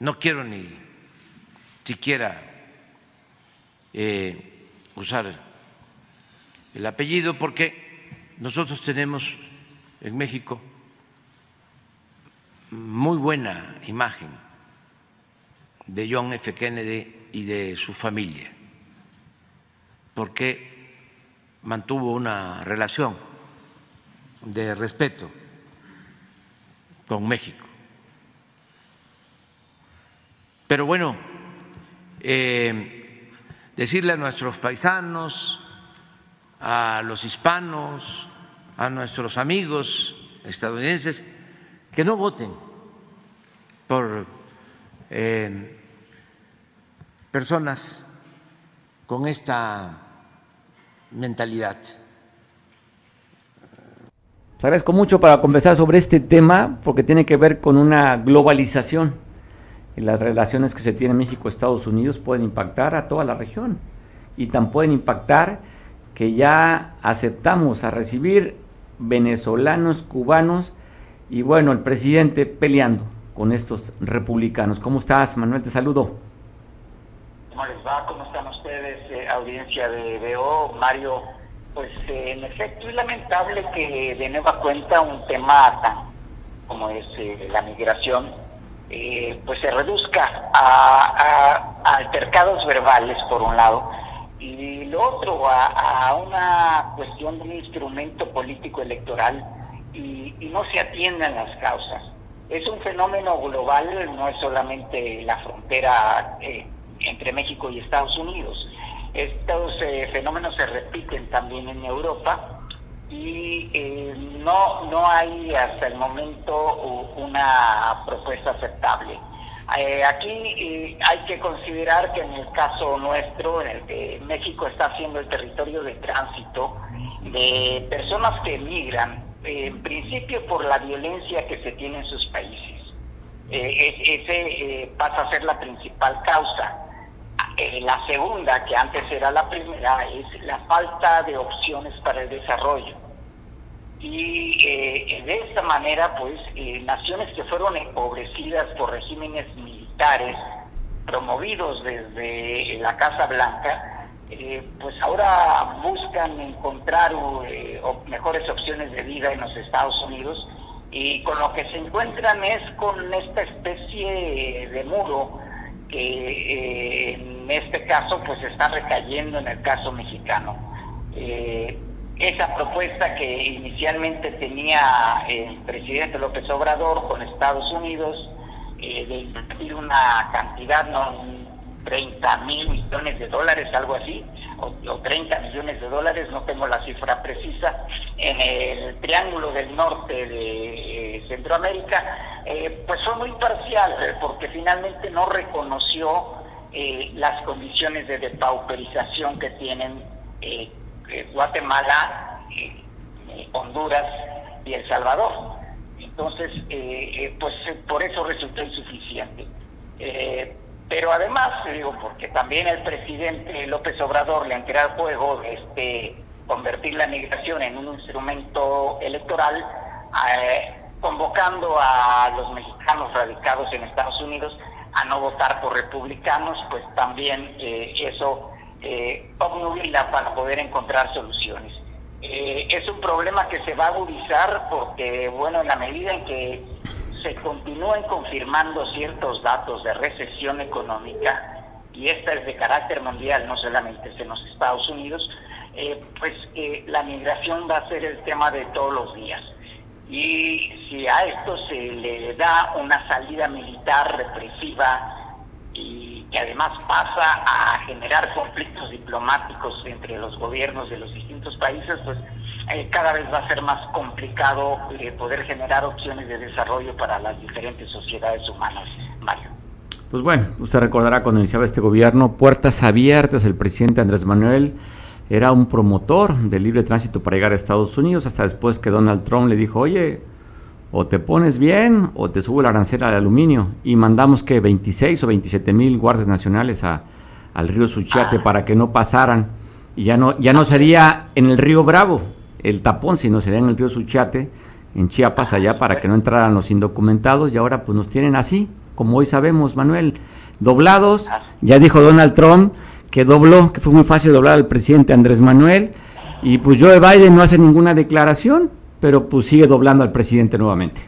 No quiero ni siquiera eh, usar el apellido porque nosotros tenemos en México muy buena imagen de John F. Kennedy y de su familia, porque mantuvo una relación de respeto con México. Pero bueno, eh, decirle a nuestros paisanos, a los hispanos, a nuestros amigos estadounidenses, que no voten por personas con esta mentalidad agradezco mucho para conversar sobre este tema porque tiene que ver con una globalización. Y las relaciones que se tienen México-Estados Unidos pueden impactar a toda la región y tan pueden impactar que ya aceptamos a recibir venezolanos, cubanos y bueno, el presidente peleando con estos republicanos. ¿Cómo estás, Manuel? Te saludo. ¿Cómo les va? ¿Cómo están ustedes, eh, audiencia de BO? Mario, pues eh, en efecto es lamentable que de nueva cuenta un tema tan como es eh, la migración, eh, pues se reduzca a, altercados verbales por un lado y lo otro a, una cuestión de un instrumento político electoral y, y no se atiendan las causas. Es un fenómeno global, no es solamente la frontera entre México y Estados Unidos estos eh, fenómenos se repiten también en Europa y eh, no, no hay hasta el momento una propuesta aceptable. Eh, aquí hay que considerar que en el caso nuestro, en el que México está siendo el territorio de tránsito de personas que emigran, en principio por la violencia que se tiene en sus países. ese pasa a ser la principal causa. Eh, la segunda, que antes era la primera, es la falta de opciones para el desarrollo. Y eh, de esta manera, pues, eh, naciones que fueron empobrecidas por regímenes militares promovidos desde la Casa Blanca, pues ahora buscan encontrar mejores opciones de vida en los Estados Unidos y con lo que se encuentran es con esta especie de muro que en este caso pues está recayendo en el caso mexicano. Eh, esa propuesta que inicialmente tenía el presidente López Obrador con Estados Unidos eh, de invertir una cantidad, no 30 mil millones de dólares, algo así, o, 30 millones de dólares, no tengo la cifra precisa, en el Triángulo del Norte de eh, Centroamérica, pues fue muy parcial, porque finalmente no reconoció eh, las condiciones de depauperización que tienen eh, eh, Guatemala, Honduras y El Salvador. Entonces, pues por eso resultó insuficiente. Pero además, digo, porque también el presidente López Obrador le entró al juego este, convertir la migración en un instrumento electoral, convocando a los mexicanos radicados en Estados Unidos a no votar por republicanos, pues también eh, eso eh, obnubila para poder encontrar soluciones. Eh, es un problema que se va a agudizar porque, bueno, en la medida en que se continúen confirmando ciertos datos de recesión económica, y esta es de carácter mundial, no solamente es en los Estados Unidos, eh, pues eh, la migración va a ser el tema de todos los días. Y si a esto se le da una salida militar represiva y que además pasa a generar conflictos diplomáticos entre los gobiernos de los distintos países, pues eh, cada vez va a ser más complicado poder generar opciones de desarrollo para las diferentes sociedades humanas, Mario. Pues bueno, usted recordará cuando iniciaba este gobierno, puertas abiertas, el presidente Andrés Manuel era un promotor del libre tránsito para llegar a Estados Unidos, hasta después que Donald Trump le dijo, oye, o te pones bien o te sube la arancel al aluminio. Y mandamos que 26 o 27 mil guardias nacionales a, al río Suchiate para que no pasaran. Y ya no, ya no sería en el río Bravo el tapón, sino sería en el río Suchiate, en Chiapas, allá, para que no entraran los indocumentados. Y ahora pues nos tienen así, como hoy sabemos, Manuel, doblados. Ya dijo Donald Trump que dobló, que fue muy fácil doblar al presidente Andrés Manuel, y pues Joe Biden no hace ninguna declaración, pero pues sigue doblando al presidente nuevamente.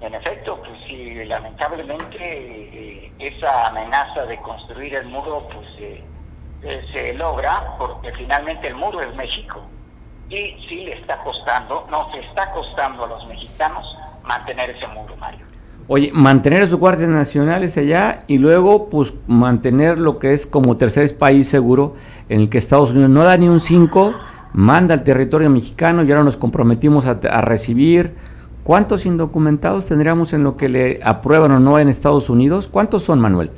En efecto, pues sí, lamentablemente eh, esa amenaza de construir el muro pues eh, eh, se logra porque finalmente el muro es México y sí le está costando, no se está costando a los mexicanos mantener ese muro, Mario. Oye, mantener a sus guardias nacionales allá y luego pues mantener lo que es como tercer país seguro en el que Estados Unidos no da ni un 5, manda al territorio mexicano y ahora nos comprometimos a, recibir. ¿Cuántos indocumentados tendríamos en lo que le aprueban o no en Estados Unidos? ¿Cuántos son, Manuel?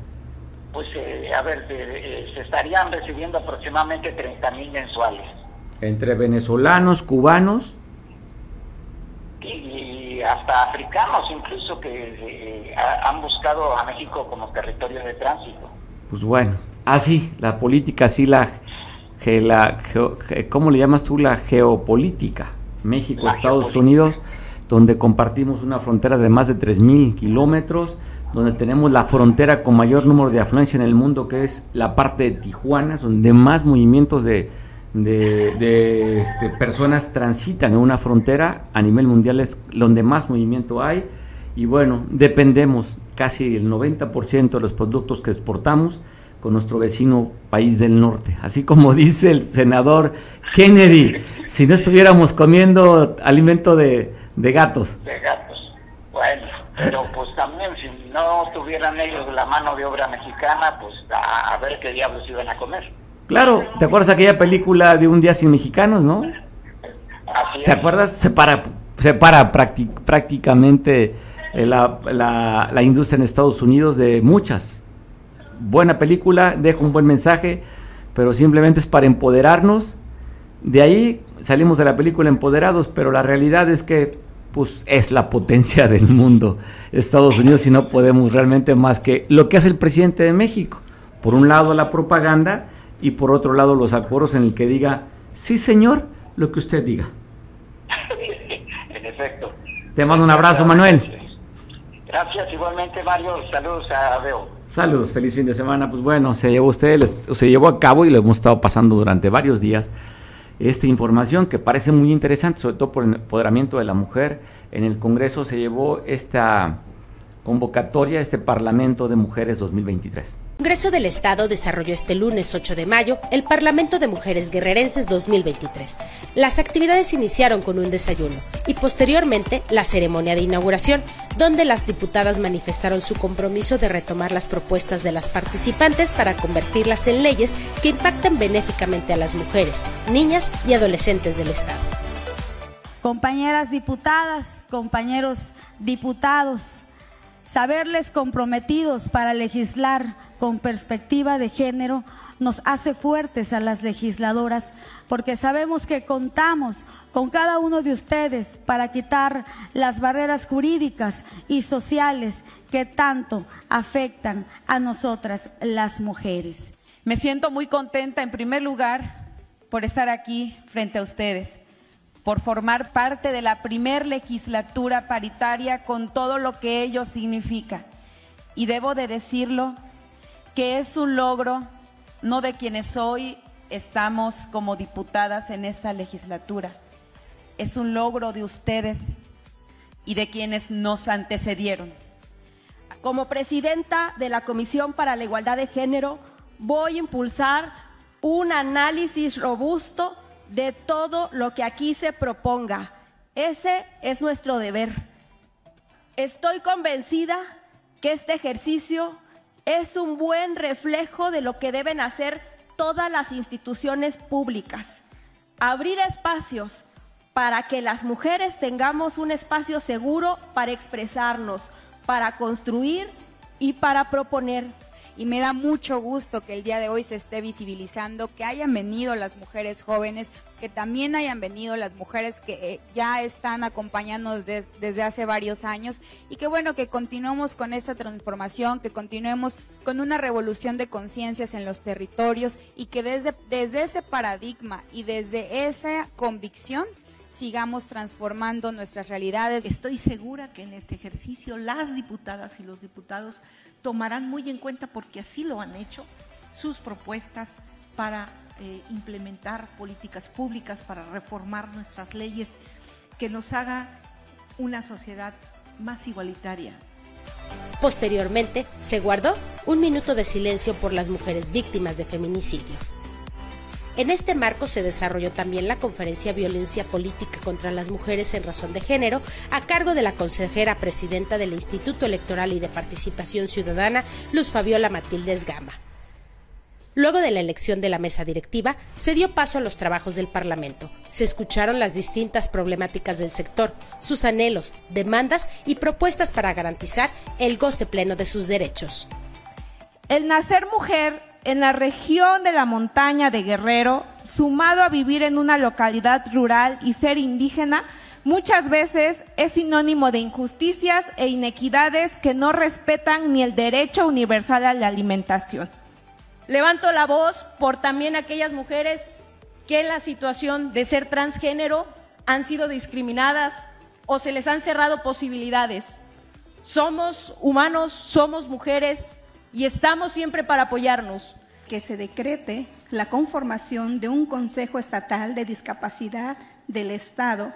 Pues, eh, a ver, se estarían recibiendo aproximadamente 30 mil mensuales. ¿Entre venezolanos, cubanos? Y, hasta africanos incluso que eh, han buscado a México como territorio de tránsito. Pues bueno, así, la política, así la, la ¿cómo le llamas tú? La geopolítica. México, Estados Unidos, donde compartimos una frontera de más de 3.000 kilómetros, donde tenemos la frontera con mayor número de afluencia en el mundo, que es la parte de Tijuana, donde más movimientos de, de, este, personas transitan en una frontera a nivel mundial es donde más movimiento hay y bueno, dependemos casi el 90% de los productos que exportamos con nuestro vecino país del norte. Así como dice el senador Kennedy, si no estuviéramos comiendo alimento de, gatos. De gatos. Bueno, pero pues también si no tuvieran ellos la mano de obra mexicana, pues a ver qué diablos iban a comer. Claro, ¿te acuerdas aquella película de Un día sin mexicanos, no? ¿Te acuerdas? Separa, separa prácticamente eh, la, la, industria en Estados Unidos de muchas. Buena película, deja un buen mensaje, pero simplemente es para empoderarnos. De ahí salimos de la película empoderados, pero la realidad es que pues es la potencia del mundo, Estados Unidos, y no podemos realmente más que lo que hace el presidente de México. Por un lado la propaganda y por otro lado los acuerdos en el que diga, sí señor, lo que usted diga. en efecto. Te mando un abrazo, Manuel. Gracias, igualmente Mario, saludos a Abeo. Saludos, feliz fin de semana. Pues bueno, se llevó usted, se llevó a cabo y lo hemos estado pasando durante varios días esta información que parece muy interesante, sobre todo por el empoderamiento de la mujer. En el Congreso se llevó esta convocatoria, este Parlamento de Mujeres 2023. Congreso del Estado desarrolló este lunes 8 de mayo el Parlamento de Mujeres Guerrerenses 2023. Las actividades iniciaron con un desayuno y posteriormente la ceremonia de inauguración, donde las diputadas manifestaron su compromiso de retomar las propuestas de las participantes para convertirlas en leyes que impacten benéficamente a las mujeres, niñas y adolescentes del Estado. Compañeras diputadas, compañeros diputados, saberles comprometidos para legislar con perspectiva de género nos hace fuertes a las legisladoras porque sabemos que contamos con cada uno de ustedes para quitar las barreras jurídicas y sociales que tanto afectan a nosotras las mujeres. Me siento muy contenta en primer lugar por estar aquí frente a ustedes por formar parte de la primer legislatura paritaria con todo lo que ello significa. Y debo de decirlo que es un logro no de quienes hoy estamos como diputadas en esta legislatura, es un logro de ustedes y de quienes nos antecedieron. Como presidenta de la Comisión para la Igualdad de Género, voy a impulsar un análisis robusto de todo lo que aquí se proponga. Ese es nuestro deber. Estoy convencida que este ejercicio es un buen reflejo de lo que deben hacer todas las instituciones públicas. Abrir espacios para que las mujeres tengamos un espacio seguro para expresarnos, para construir y para proponer y me da mucho gusto que el día de hoy se esté visibilizando, que hayan venido las mujeres jóvenes, que también hayan venido las mujeres que eh, ya están acompañándonos desde hace varios años y que bueno, que continuemos con esta transformación, que continuemos con una revolución de conciencias en los territorios y que desde, desde ese paradigma y desde esa convicción sigamos transformando nuestras realidades. Estoy segura que en este ejercicio las diputadas y los diputados tomarán muy en cuenta, porque así lo han hecho, sus propuestas para eh, implementar políticas públicas, para reformar nuestras leyes, que nos haga una sociedad más igualitaria. Posteriormente, se guardó un minuto de silencio por las mujeres víctimas de feminicidio. En este marco se desarrolló también la conferencia Violencia Política contra las Mujeres en Razón de Género, a cargo de la consejera presidenta del Instituto Electoral y de Participación Ciudadana, Luz Fabiola Matildes Gama. Luego de la elección de la mesa directiva, se dio paso a los trabajos del Parlamento. Se escucharon las distintas problemáticas del sector, sus anhelos, demandas y propuestas para garantizar el goce pleno de sus derechos. El nacer mujer en la región de la montaña de Guerrero, sumado a vivir en una localidad rural y ser indígena, muchas veces es sinónimo de injusticias e inequidades que no respetan ni el derecho universal a la alimentación. Levanto la voz por también aquellas mujeres que en la situación de ser transgénero han sido discriminadas o se les han cerrado posibilidades. Somos humanos, somos mujeres, y estamos siempre para apoyarnos. Que se decrete la conformación de un Consejo Estatal de Discapacidad del Estado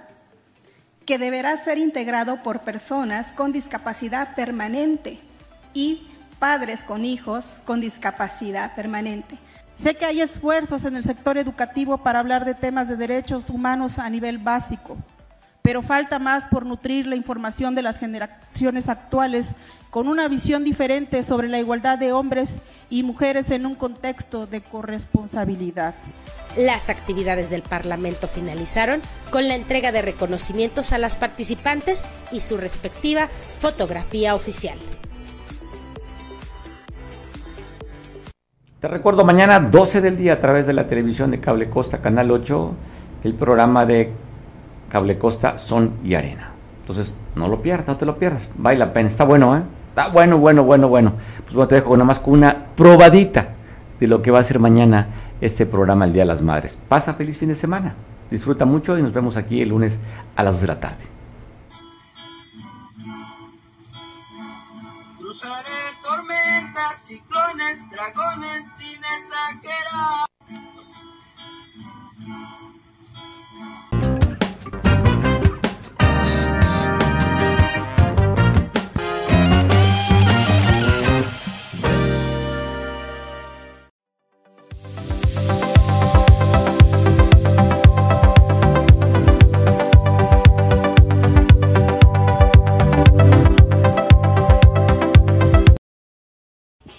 que deberá ser integrado por personas con discapacidad permanente y padres con hijos con discapacidad permanente. Sé que hay esfuerzos en el sector educativo para hablar de temas de derechos humanos a nivel básico, pero falta más por nutrir la información de las generaciones actuales con una visión diferente sobre la igualdad de hombres y mujeres en un contexto de corresponsabilidad. Las actividades del Parlamento finalizaron con la entrega de reconocimientos a las participantes y su respectiva fotografía oficial. Te recuerdo mañana 12 del día a través de la televisión de Cable Costa, Canal 8, el programa de Cable Costa Son y Arena. Entonces, no lo pierdas, no te lo pierdas. Vale la pena, está bueno, ¿eh? Está bueno, bueno, bueno, bueno. Pues bueno, te dejo nada más con una probadita de lo que va a ser mañana este programa El Día de las Madres. Pasa feliz fin de semana. Disfruta mucho y nos vemos aquí el lunes a las 2 de la tarde. Cruzaré tormentas, ciclones, dragones sin exagerar.